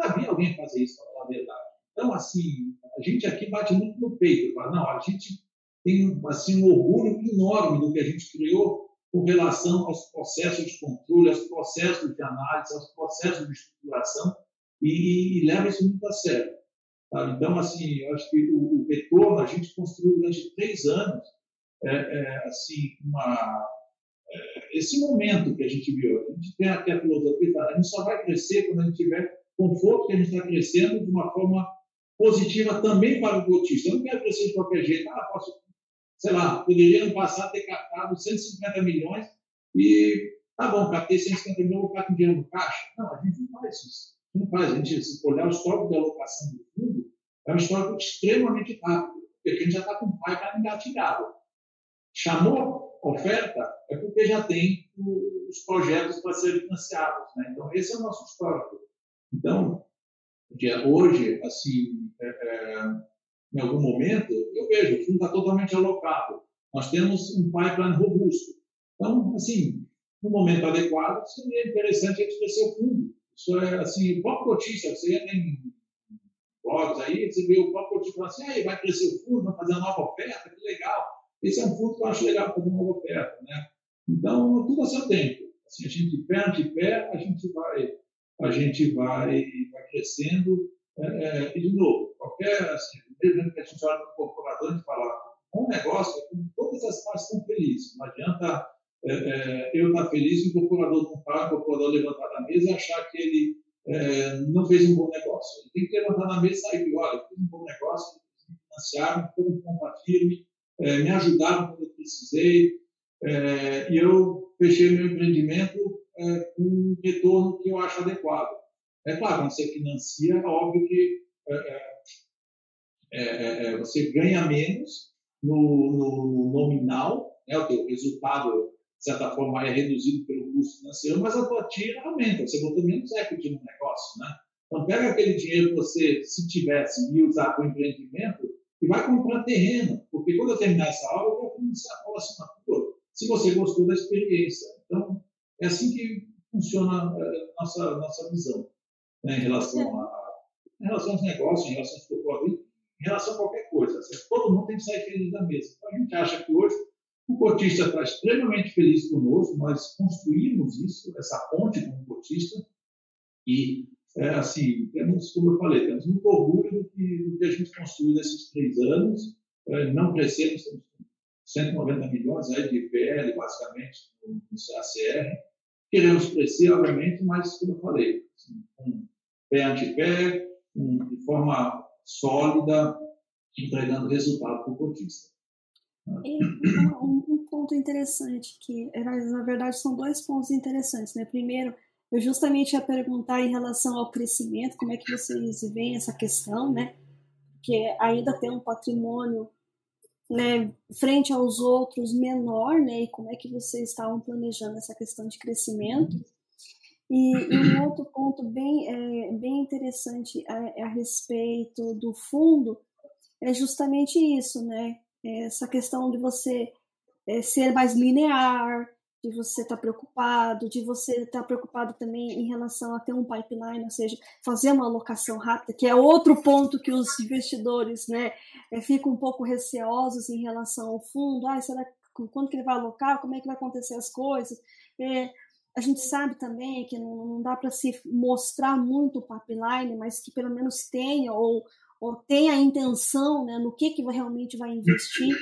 Nunca vi alguém fazer isso, para falar a verdade. Então, assim, a gente aqui bate muito no peito. Fala, não, a gente tem assim, um orgulho enorme do que a gente criou com relação aos processos de controle, aos processos de análise, aos processos de estruturação e, e leva isso muito a sério. Tá? Então, assim, eu acho que o, o retorno a gente construiu durante três anos, é, é, assim, uma, é, esse momento que a gente viu. A gente tem aqui a filosofia, a gente só vai crescer quando a gente tiver conforto que a gente está crescendo de uma forma positiva também para o cotista. Eu não quero crescer de qualquer jeito. Ah, posso, sei lá, poderia no passado ter captado 150 milhões e, tá bom, captei 150 milhões, vou ficar com dinheiro no caixa. Não, a gente não faz isso. Não faz. A gente, se olhar o histórico de alocação do fundo, é um histórico extremamente rápido, porque a gente já está com o para engatilhado. Chamou oferta é porque já tem os projetos para serem financiados. Né? Então, esse é o nosso histórico. Então, hoje, assim, é, é, em algum momento, eu vejo, o fundo está totalmente alocado. Nós temos um pipeline robusto. Então, assim, no momento adequado, seria interessante a gente crescer o fundo. Isso é, assim, qual notícia? Você entra em blogs aí, você vê o próprio coach falando assim, aí vai crescer o fundo, vai fazer uma nova oferta, que legal. Esse é um fundo que eu acho legal fazer uma nova oferta, né? Então, tudo a seu tempo. Assim, a gente, pé ante pé, a gente vai, a gente vai, vai crescendo. É, é, e, de novo, qualquer, assim, que a gente olha para o corporador, a gente fala, um negócio é todas as partes estão felizes. Não adianta é, é, eu estar feliz e o corporador não estar, o corporador levantar da mesa e achar que ele é, não fez um bom negócio. Ele tem que levantar na mesa e sair e olha, fiz um bom negócio, me financiaram, um firme, é, me ajudaram quando eu precisei, e eu fechei meu empreendimento é, um retorno que eu acho adequado. É claro, quando você financia, é óbvio que você ganha menos no, no nominal, né, o teu resultado de certa forma, é reduzido pelo custo financeiro, mas a tua tira aumenta, você botou menos equity no negócio, né? Então, pega aquele dinheiro que você, se tivesse, e usar para o empreendimento e vai comprar terreno, porque quando eu terminar essa aula, eu vou financiar a próxima coisa, se você gostou da experiência. Então, é assim que funciona a eh, nossa, nossa visão né, em, relação a, em relação aos negócios, em relação aos corporativos, em relação a qualquer coisa. Todo mundo tem que sair feliz da mesa. Então, a gente acha que hoje o cotista está extremamente feliz conosco, nós construímos isso, essa ponte com o cotista, e, é, assim, temos, como eu falei, temos muito orgulho do que, do que a gente construiu nesses três anos, é, não crescemos, temos 190 milhões aí de PL, basicamente, no CACR, queremos crescer, obviamente, mas, como eu falei, assim, pé ante pé, de forma sólida, entregando resultado para o cotista. Um, um, ponto interessante, que na verdade são dois pontos interessantes. Né? Primeiro, eu justamente ia perguntar em relação ao crescimento, como é que vocês veem essa questão, né? Porque ainda tem um patrimônio né, frente aos outros menor, né? E como é que vocês estavam planejando essa questão de crescimento? E, e um outro ponto bem, é, bem interessante a, a respeito do fundo é justamente isso, né? essa questão de você é, ser mais linear, de você estar tá preocupado, de você estar tá preocupado também em relação a ter um pipeline, ou seja, fazer uma alocação rápida, que é outro ponto que os investidores né, é, ficam um pouco receosos em relação ao fundo. Ah, será quando que ele vai alocar? Como é que vai acontecer as coisas? É, a gente sabe também que não, não dá para se mostrar muito o pipeline, mas que pelo menos tenha ou ou tem a intenção né, no que, que realmente vai investir.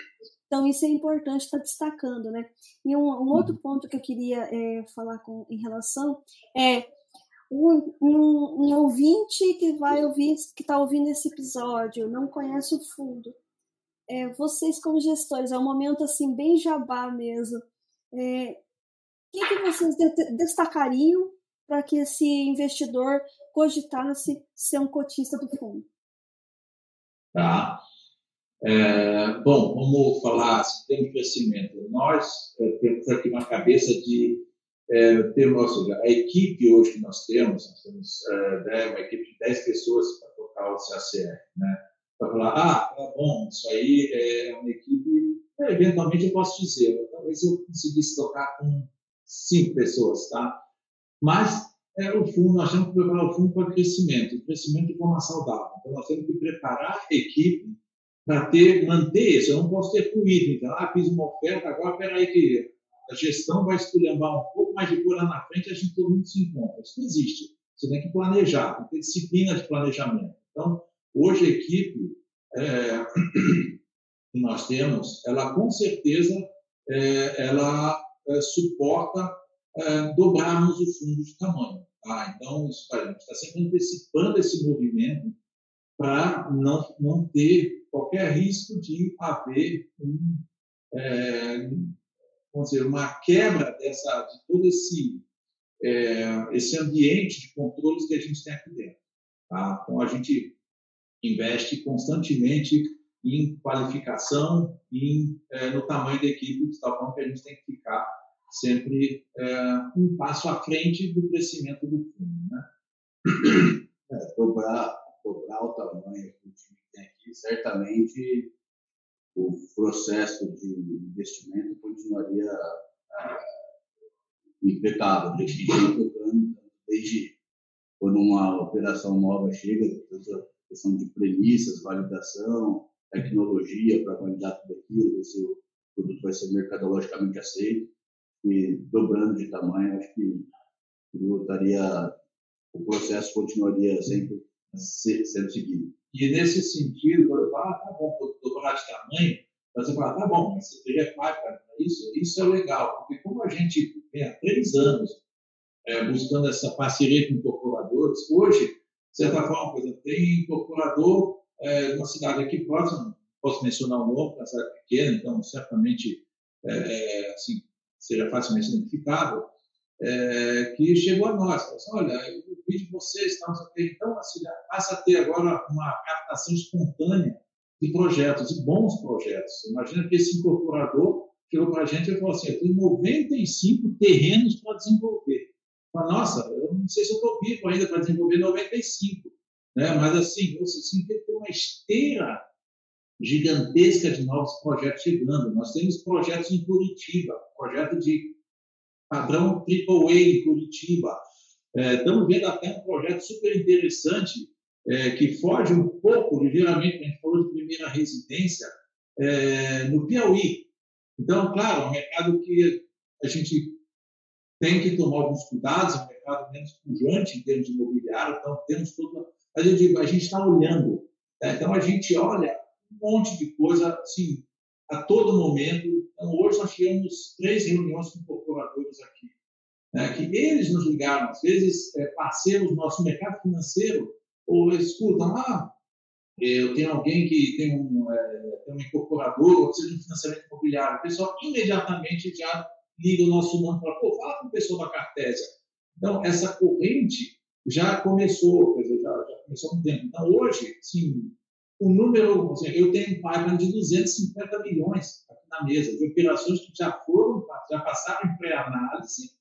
Então, isso é importante estar tá destacando. Né? E um, um outro uhum. ponto que eu queria é, falar com, em relação é um, um, um, ouvinte que vai ouvir, que está ouvindo esse episódio, não conhece o fundo. É, vocês como gestores, é um momento assim bem jabá mesmo. É, o que, que vocês destacariam para que esse investidor cogitasse ser um cotista do fundo? Tá? É, bom, vamos falar se tem crescimento. Nós é, temos aqui uma cabeça de é, ter, seja, a equipe hoje que nós temos, nós temos é, uma equipe de 10 pessoas para tocar o CACR, né? Para falar, ah, tá bom, isso aí é uma equipe, é, eventualmente eu posso dizer, talvez eu conseguisse tocar com cinco pessoas, tá? Mas é, o fundo, nós temos que preparar o fundo para crescimento, o crescimento de forma saudável. Então, nós temos que preparar a equipe para ter, manter isso. Eu não posso ter fluido. Então, ah, fiz uma oferta, agora, peraí, que a gestão vai esculhambar um pouco, mas de por lá na frente a gente todo mundo se encontra. Isso não existe. Você tem que planejar, tem que ter disciplina de planejamento. Então, hoje a equipe é, que nós temos, ela com certeza é, ela é, suporta é, dobrarmos o fundo de tamanho. Tá? Então, isso, a gente está sempre antecipando esse movimento para não, não ter qualquer risco de haver um, é, vamos dizer, uma quebra dessa, de todo esse, é, esse ambiente de controles que a gente tem aqui dentro. Tá? Então, a gente investe constantemente em qualificação e é, no tamanho da equipe, de tal forma que a gente tem que ficar sempre é, um passo à frente do crescimento do fundo. Né? É, dobrar, dobrar o tamanho que o time tem aqui, certamente o processo de investimento continuaria é, impecável, vem tocando desde quando uma operação nova chega, questão de premissas, validação, tecnologia para validar tudo aquilo, se o produto vai ser mercadologicamente aceito. E dobrando de tamanho, acho que estaria, o processo continuaria sempre sendo seguido. E nesse sentido, eu falo, ah, tá bom, dobrar de tamanho, você fala, tá bom, mas você teria pipeline isso? Isso é legal, porque como a gente vem há três anos é, buscando essa parceria com incorporadores, hoje, de certa forma, por exemplo, tem incorporador é, numa cidade aqui próxima, posso mencionar o nome, uma cidade pequena, então certamente é, é, assim, seja facilmente identificável, é, que chegou a nós, falou assim, olha, eu vi de vocês, aqui, então assim, passa a ter agora uma captação espontânea de projetos, de bons projetos. Imagina que esse incorporador chegou para a gente e falou assim, eu tenho 95 terrenos para desenvolver. Falei, nossa, eu não sei se eu estou vivo ainda para desenvolver 95, né? mas assim, você sim tem uma esteira gigantesca de novos projetos chegando. Nós temos projetos em Curitiba, projeto de padrão AAA em Curitiba. É, estamos vendo até um projeto super interessante é, que foge um pouco, ligeiramente, a gente falou de primeira residência, é, no Piauí. Então, claro, é um mercado que a gente tem que tomar alguns cuidados, é um mercado menos pujante em termos de imobiliário, então temos digo, a gente está olhando. Né? Então, a gente olha um monte de coisa, assim, a todo momento. Então, hoje nós tivemos três reuniões com aqui, né, que eles nos ligaram, às vezes é, parceiros nosso mercado financeiro, ou eles escutam, ah, eu tenho alguém que tem um, é, tem um incorporador, ou de um financiamento imobiliário. O pessoal imediatamente já liga o nosso nome para, pô, fala com o pessoal da Cartésia. Então, essa corrente já começou, quer dizer, já, já começou há um tempo. Então, hoje, sim, o número, assim, eu tenho um pipeline de 250 milhões na mesa, de operações que já foram, já passaram em pré-análise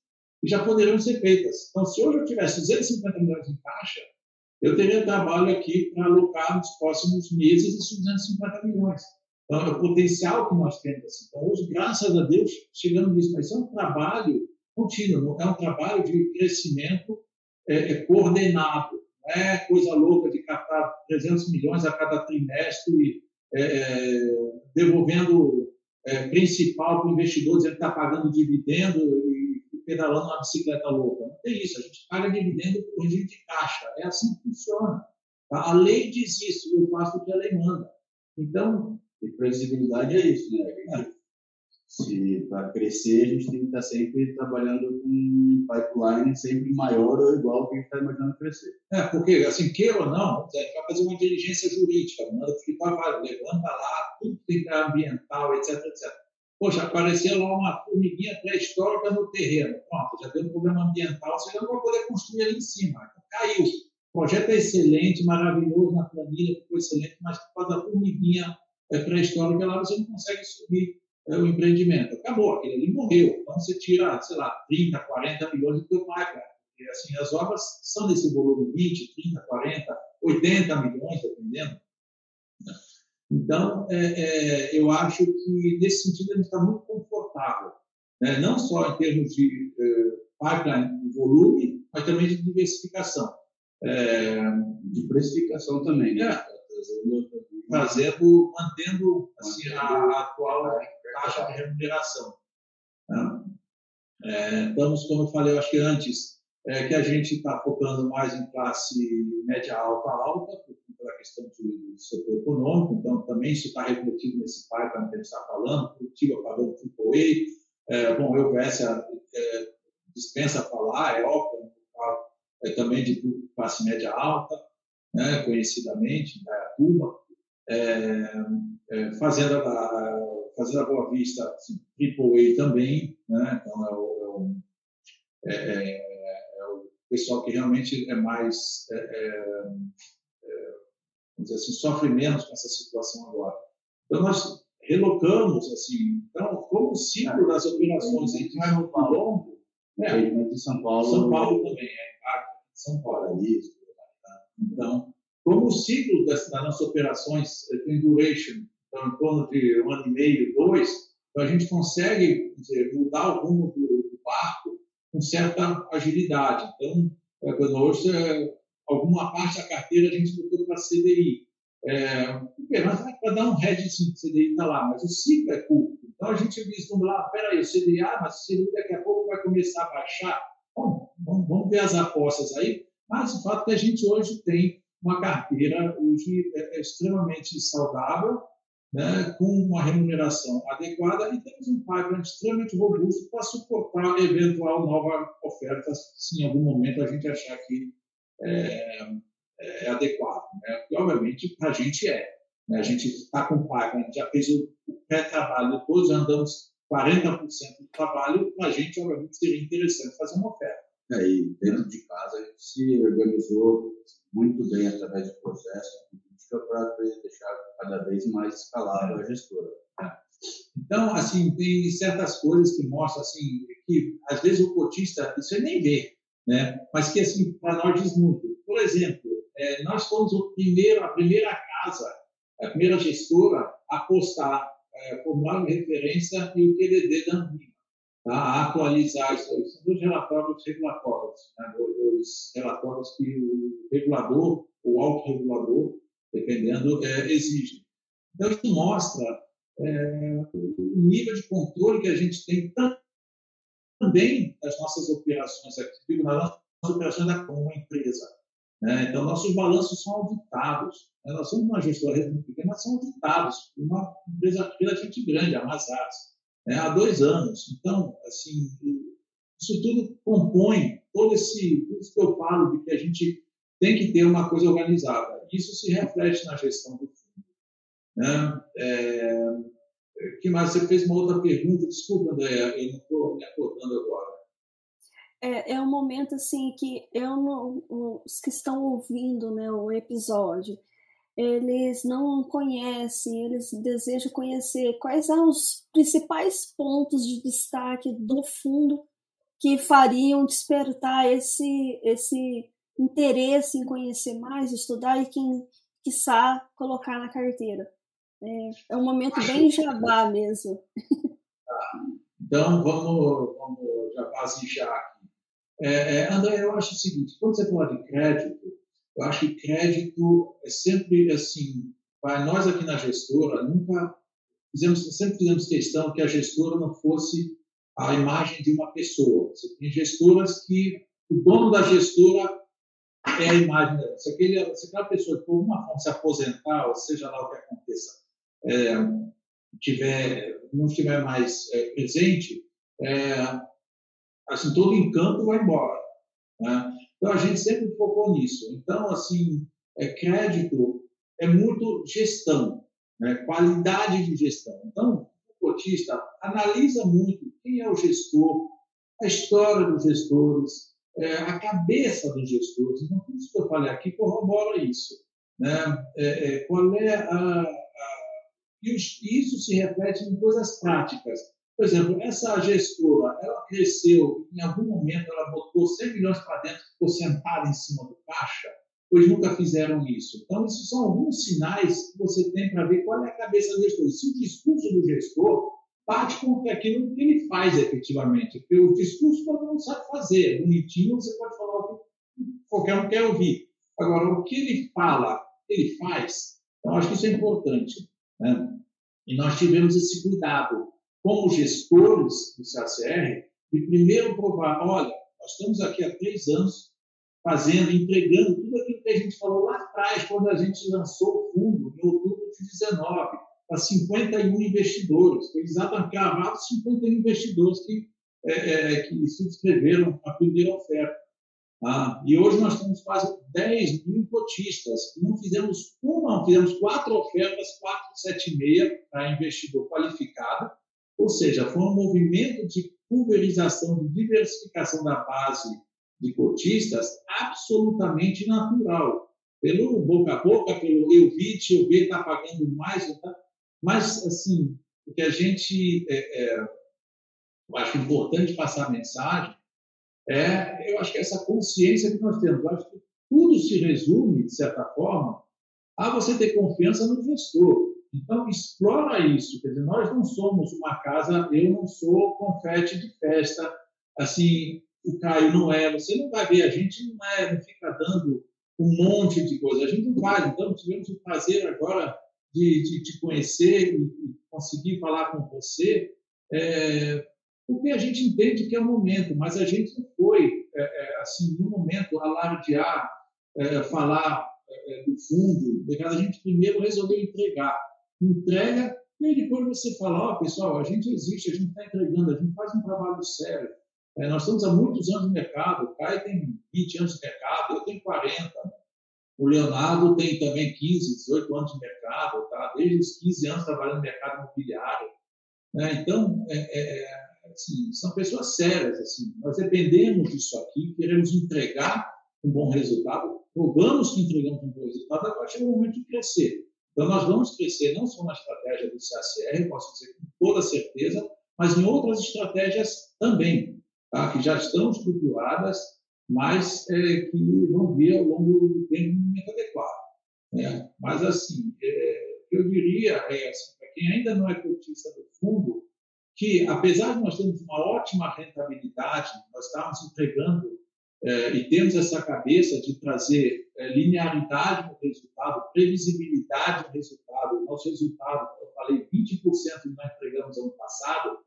e já poderiam ser feitas. Então, se hoje eu tivesse 250 milhões em caixa, eu teria trabalho aqui para alocar nos próximos meses esses 250 milhões. Então, é o potencial que nós temos. Assim. Então, hoje, graças a Deus, chegamos nisso. Mas é um trabalho contínuo, é um trabalho de crescimento é, é coordenado é coisa louca de captar 300 milhões a cada trimestre, é, é, devolvendo é, principal para o investidor, dizendo que está pagando dividendo e, e pedalando uma bicicleta louca. Não tem isso, a gente paga dividendo por regime de caixa. É assim que funciona. Tá? A lei diz isso, eu faço o que a lei manda. Então, e previsibilidade é isso, né? Se para crescer a gente tem que estar sempre trabalhando com um pipeline sempre maior ou igual ao que a gente está imaginando crescer. É, porque, assim, queira ou não, a gente vai fazer uma diligência jurídica, manda ficar, levanta lá, tudo que tem que ambiental, etc, etc. Poxa, apareceu lá uma formiguinha pré-histórica no terreno. Pronto, já deu um problema ambiental, você já não vai poder construir ali em cima. Caiu. O projeto é excelente, maravilhoso na planilha, ficou excelente, mas por causa da formiguinha é, pré-histórica lá, você não consegue subir é, o empreendimento. Acabou, aquele ali morreu. Então você tira, sei lá, 30, 40 milhões do teu pipeline. Porque assim, as obras são desse volume 20, 30, 40, 80 milhões, dependendo. Então, é, é, eu acho que nesse sentido a gente está muito confortável, né? não só em termos de é, pipeline de volume, mas também de diversificação. É, de precificação também. Né? É, trazendo, mantendo assim, a, a atual taxa de remuneração. Né? É, estamos, como eu falei, eu acho que antes, é, que a gente está focando mais em classe média alta alta, por conta da questão do setor econômico, então também isso está refletido nesse pipeline que a gente está falando, Curitiba pagando AAA, é, bom, eu Vécia é, dispensa falar, é óbvio, é, também de classe média alta, né, conhecidamente, em Dayatuba, é, é, Fazenda, da, Fazenda Boa Vista, AAA também, né? então é o, é, é, é, o, pessoal que realmente é mais, vamos dizer assim, sofre menos com essa situação agora. Então nós relocamos, assim, então como o ciclo das operações é mais longo, é, de São Paulo, São Paulo também, é, São Paulo, é isso. Então, como o ciclo das, das nossas operações tem duration, em torno de um ano e meio, dois, então a gente consegue dizer, mudar o rumo do, do, barco com certa agilidade. Então, é, hoje você alguma parte da carteira a gente botou para CDI. É, para dar um hedge de CDI está lá, mas o ciclo é curto. Então a gente vislumbra lá, peraí, o CDI, ah, mas o CDI daqui a pouco vai começar a baixar. Bom, vamos, vamos ver as apostas aí, mas o fato é que a gente hoje tem uma carteira hoje é, é extremamente saudável, né, com uma remuneração adequada e temos um pipeline extremamente robusto para suportar eventual nova oferta, se em algum momento a gente achar que é, é, é adequado. Né? E, obviamente, a gente é. Né? A gente está com a gente já fez o, pré-trabalho, depois já andamos 40% do trabalho, para a gente, obviamente, seria interessante fazer uma oferta. É, e dentro de casa, a gente se organizou muito bem através do processo para deixar cada vez mais escalável a gestora. Né? Então, assim, tem certas coisas que mostram, assim, que às vezes o cotista, você nem vê, né? mas que, assim, para nós diz muito. Por exemplo, é, nós fomos o primeiro, a primeira casa, a primeira gestora a postar é, de referência e o QDD da Anvima, tá? a atualizar isso. São dois relatórios regulatórios, né? dois relatórios que o regulador, o autorregulador, dependendo, é, exige. Então, isso mostra é, o nível de controle que a gente tem também das nossas operações aqui, nas nossas operações da, como empresa. Né? Então, nossos balanços são auditados. Né? Nós somos uma gestora pequena, mas são auditados por uma empresa relativamente grande, a Mazars, né? há dois anos. Então, assim, isso tudo compõe todo esse, tudo isso que eu falo de que a gente tem que ter uma coisa organizada. Isso se reflete na gestão do fundo. Né? É, que mais? Você fez uma outra pergunta, desculpa, André, eu não estou me acordando agora é, é um momento assim que eu não, os que estão ouvindo né, o episódio, eles não conhecem, eles desejam conhecer quais são os principais pontos de destaque do fundo que fariam despertar esse, esse interesse em conhecer mais, estudar e quem quiçá colocar na carteira. É, é um momento bem jabá mesmo. Tá. Então vamos, vamos já já é, é, André, eu acho o seguinte: quando você fala de crédito, eu acho que crédito é sempre assim. Nós aqui na gestora, nunca fizemos, sempre fizemos questão que a gestora não fosse a imagem de uma pessoa. Você tem gestoras que o dono da gestora é a imagem dela. Se, se aquela pessoa, por alguma forma, se aposentar, ou seja lá o que aconteça, é, tiver, não estiver mais é, presente, é, assim, todo encanto vai embora. Né? Então, a gente sempre focou nisso. Então, assim, é, crédito é muito gestão, né? qualidade de gestão. Então, o cotista analisa muito quem é o gestor, a história dos gestores, é, a cabeça dos gestores. Então, tudo isso que eu falei aqui corrobora isso. Né? É, é, qual é a, a e isso se reflete em coisas práticas. Por exemplo, essa gestora, ela cresceu, em algum momento ela botou 100 milhões para dentro, ficou sentada em cima do caixa, pois nunca fizeram isso. Então, esses são alguns sinais que você tem para ver qual é a cabeça do gestor. Se o discurso do gestor bate com aquilo que ele faz efetivamente, porque o discurso todo mundo sabe fazer, é bonitinho, você pode falar o que qualquer um quer ouvir. Agora, o que ele fala, ele faz. Então, acho que isso é importante. Né? E nós tivemos esse cuidado como gestores do CACR, de primeiro provar, olha, nós estamos aqui há três anos fazendo, entregando tudo aquilo que a gente falou lá atrás, quando a gente lançou o fundo, em outubro de 19, para 51 investidores. Foi exatamente cravado 51 investidores que, é, é, que subscreveram a primeira oferta. Ah, e hoje nós temos quase 10 mil cotistas. Não fizemos uma, fizemos quatro ofertas, 476 para investidor qualificado, ou seja, foi um movimento de pulverização, de diversificação da base de cotistas absolutamente natural. Pelo boca a boca, pelo eu vi, eu vi, está pagando mais. Tá... Mas, assim, o que a gente é, é, eu acho importante passar a mensagem é, eu acho que essa consciência que nós temos. Eu acho que tudo se resume, de certa forma, a você ter confiança no gestor. Então, explora isso. Quer dizer, nós não somos uma casa, eu não sou confete de festa, assim, o Caio não é, você não vai ver, a gente não é, não fica dando um monte de coisa. A gente não faz, então tivemos o prazer agora de, de te conhecer e, conseguir falar com você, é, porque a gente entende que é o momento, mas a gente não foi, é, é assim, no momento, alardear, é, falar é, do fundo, a gente primeiro resolveu entregar. Entrega, e aí depois você fala, ó, oh, pessoal, a gente existe, a gente está entregando, a gente faz um trabalho sério. É, nós estamos há muitos anos no mercado, o Caio tem 20 anos de mercado, eu tenho 40. O Leonardo tem também 15, 18 anos de mercado, tá? desde os 15 anos trabalhando no mercado imobiliário. Né? Então, é, é, é, assim, são pessoas sérias. Assim. Nós dependemos disso aqui, queremos entregar um bom resultado, provamos que entregamos um bom resultado, agora chega o momento de crescer. Então, nós vamos crescer não só na estratégia do CACR, posso dizer com toda certeza, mas em outras estratégias também, tá? que já estão estruturadas mas é, que vão vir ao longo do tempo um momento adequado. Né? Mas, assim, é, eu diria, é, assim, para quem ainda não é cotista do fundo, que, apesar de nós termos uma ótima rentabilidade, nós estamos entregando é, e temos essa cabeça de trazer é, linearidade no resultado, previsibilidade no resultado. O nosso resultado, eu falei, 20% nós entregamos ano passado,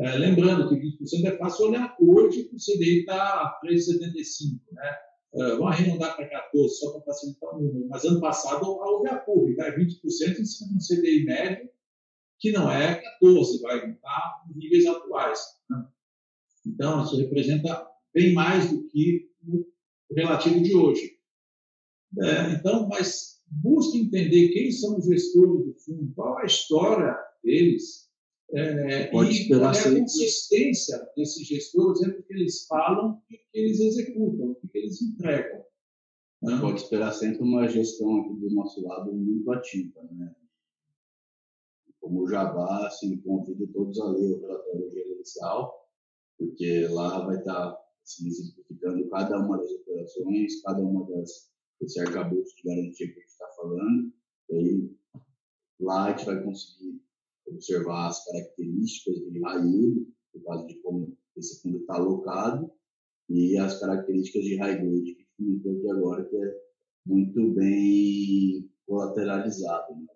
é, lembrando que 20% é fácil olhar hoje, o CDI está 3,75, né? É, vamos arredondar para 14, só para facilitar o número. Mas ano passado houve a curva, tá? 20% em cima de um CDI médio, que não é 14, vai estar nos níveis atuais. Né? Então, isso representa bem mais do que o relativo de hoje. É, então, mas busque entender quem são os gestores do fundo, qual a história deles, é, Pode e é a consistência desses gestores entre o que eles falam e o que eles executam, o que eles entregam. Né? Pode esperar sempre uma gestão aqui do nosso lado muito ativa. Né? Como o Jabá, assim, convido todos a ler o relatório gerencial, porque lá vai estar assim, exemplificando cada uma das operações, cada uma das esse arcabouço de garantia que a gente está falando. E aí, lá a gente vai conseguir observar as características de high por causa de como esse fundo está alocado, e as características de high grade que comentou aqui agora, que é muito bem colateralizado. Né?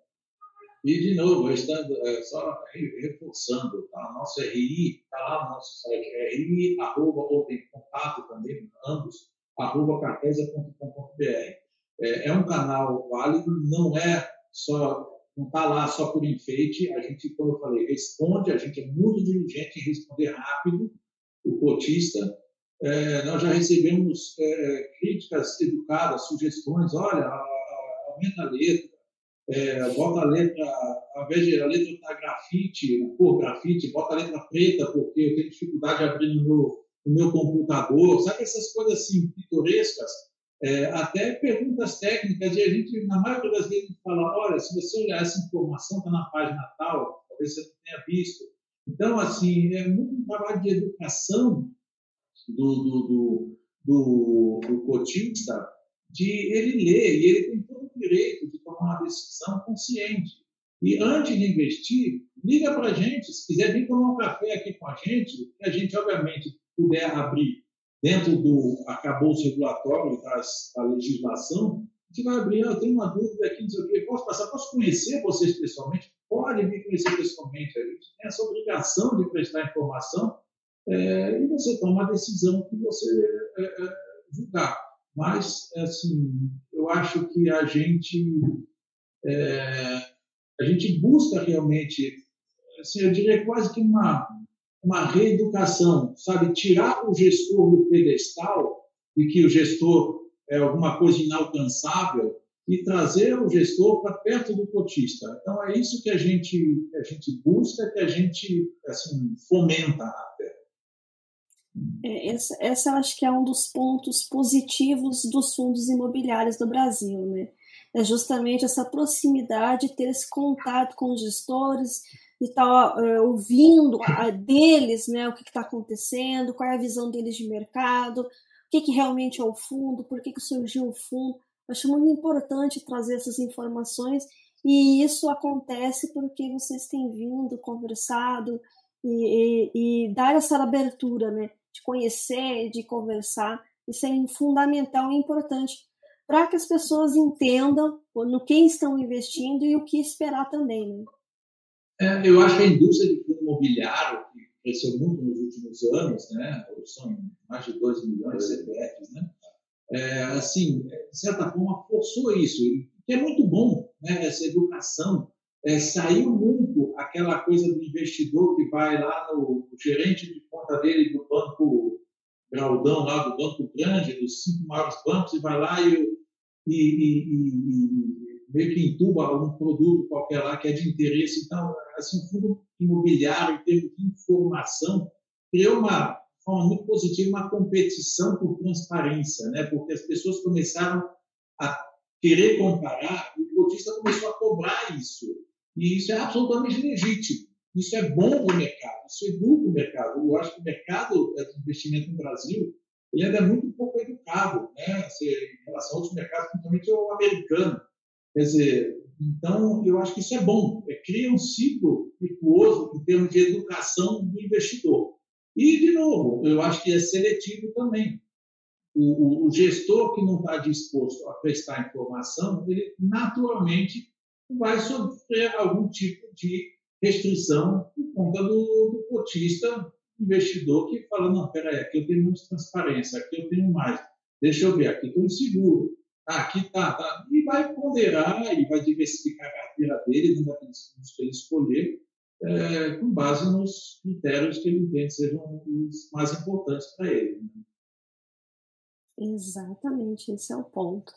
E, de novo, estando, é, só reforçando, tá? nosso RI está lá no nosso site, RI, arroba, ou tem contato também, ambos, arroba cartesia.com.br. É, é um canal válido, não é só não está lá só por enfeite. A gente, como eu falei, responde, a gente é muito diligente em responder rápido o cotista. É, nós já recebemos é, críticas educadas, sugestões, olha, aumenta a letra, é, bota a letra, ao invés de a letra estar tá grafite, cor grafite, bota a letra preta, porque eu tenho dificuldade de abrir no meu, no meu computador, sabe essas coisas assim, pitorescas, é, até perguntas técnicas, e a gente, na maioria das vezes, fala: olha, se você olhar essa informação, está na página tal, talvez você não tenha visto. Então, assim, é muito um trabalho de educação do, do, do, do, do cotista, de ele ler, e ele tem todo o direito de tomar uma decisão consciente. E antes de investir, liga para a gente, se quiser vir tomar um café aqui com a gente, que a gente, obviamente, puder abrir dentro do acabouço regulatório das, da legislação, gente vai abrir, ah, eu tenho uma dúvida aqui, não sei o quê, posso passar, posso conhecer vocês pessoalmente? Pode me conhecer pessoalmente, a tem essa obrigação de prestar informação é, e você toma a decisão que você é, é, julgar. Mas, assim, eu acho que a gente, é, a gente busca realmente, assim, eu diria quase que uma uma reeducação, sabe? Tirar o gestor do pedestal de que o gestor é alguma coisa inalcançável e trazer o gestor para perto do cotista. Então é isso que a gente a gente busca, que a gente assim fomenta até. É, essa, essa eu acho que é um dos pontos positivos dos fundos imobiliários do Brasil, né? É justamente essa proximidade, ter esse contato com os gestores, e estar uh, ouvindo a, deles né, o que está acontecendo, qual é a visão deles de mercado, o que, que realmente é o fundo, por que, que surgiu o fundo. Acho muito importante trazer essas informações e isso acontece porque vocês têm vindo, conversado e, e, e dar essa abertura, né, de conhecer, de conversar. Isso é fundamental e importante para que as pessoas entendam no que estão investindo e o que esperar também. Né? É, eu acho que a indústria de fundo imobiliário, que cresceu muito nos últimos anos, né? são mais de 2 milhões de CPFs, né? É, assim, de certa forma, forçou isso, que é muito bom, né? essa educação. É, saiu muito aquela coisa do investidor que vai lá no gerente de conta dele do banco Graudão, lá do banco grande, dos cinco maiores bancos, e vai lá e, e, e, e meio que entuba algum produto qualquer lá que é de interesse. Então, assim, o fundo imobiliário, em termos de informação, criou uma forma muito positiva, uma competição por transparência, né? porque as pessoas começaram a querer comparar e o cotista começou a cobrar isso. E isso é absolutamente legítimo. Isso é bom para o mercado, isso educa o mercado. Eu acho que o mercado de investimento no Brasil ele ainda é muito pouco educado né? em relação a outros mercados, principalmente o americano. Quer dizer, então eu acho que isso é bom, é, cria um ciclo virtuoso em termos de educação do investidor. E, de novo, eu acho que é seletivo também. O, o, o gestor que não está disposto a prestar informação, ele naturalmente vai sofrer algum tipo de restrição por conta do, do cotista investidor que fala, não, peraí, aqui eu tenho menos transparência, aqui eu tenho mais, deixa eu ver, aqui estou inseguro, ah, aqui tá, tá, e vai ponderar e vai diversificar a carteira dele dentro daqueles fundos que ele escolher, é, com base nos critérios que ele entende sejam os mais importantes para ele. Né? Exatamente, esse é o ponto.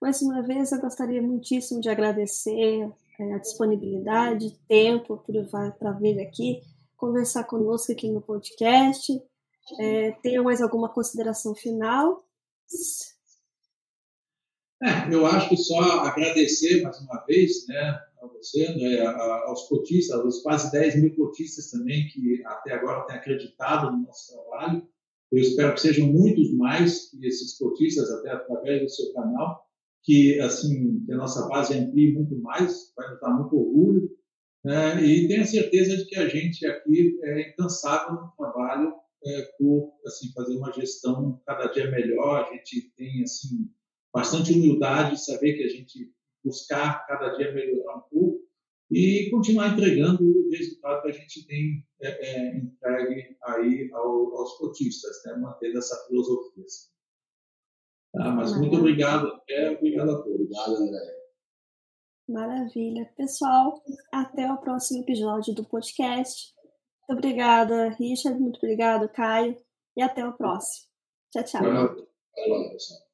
Mais uma vez, eu gostaria muitíssimo de agradecer é, a disponibilidade, tempo para vir aqui conversar conosco aqui no podcast. É, tenha mais alguma consideração final? É, eu acho que só agradecer mais uma vez né, a você, né, aos cotistas, aos quase 10 mil cotistas também que até agora têm acreditado no nosso trabalho. Eu espero que sejam muitos mais esses cotistas, até através do seu canal, que assim que a nossa base amplie muito mais, vai nos dar muito orgulho. Né, e tenha certeza de que a gente aqui é incansável no trabalho é, por assim fazer uma gestão cada dia melhor. A gente tem assim bastante humildade, saber que a gente buscar cada dia melhorar um pouco e continuar entregando o resultado que a gente tem é, é, entregue aí ao, aos cotistas, né? manter essa filosofia. Assim. Tá, mas muito obrigado, é, obrigado a todos. Obrigado, André. Maravilha. Pessoal, até o próximo episódio do podcast. Muito obrigada, Richard. Muito obrigado, Caio. E até o próximo. Tchau, tchau. Valeu, pessoal.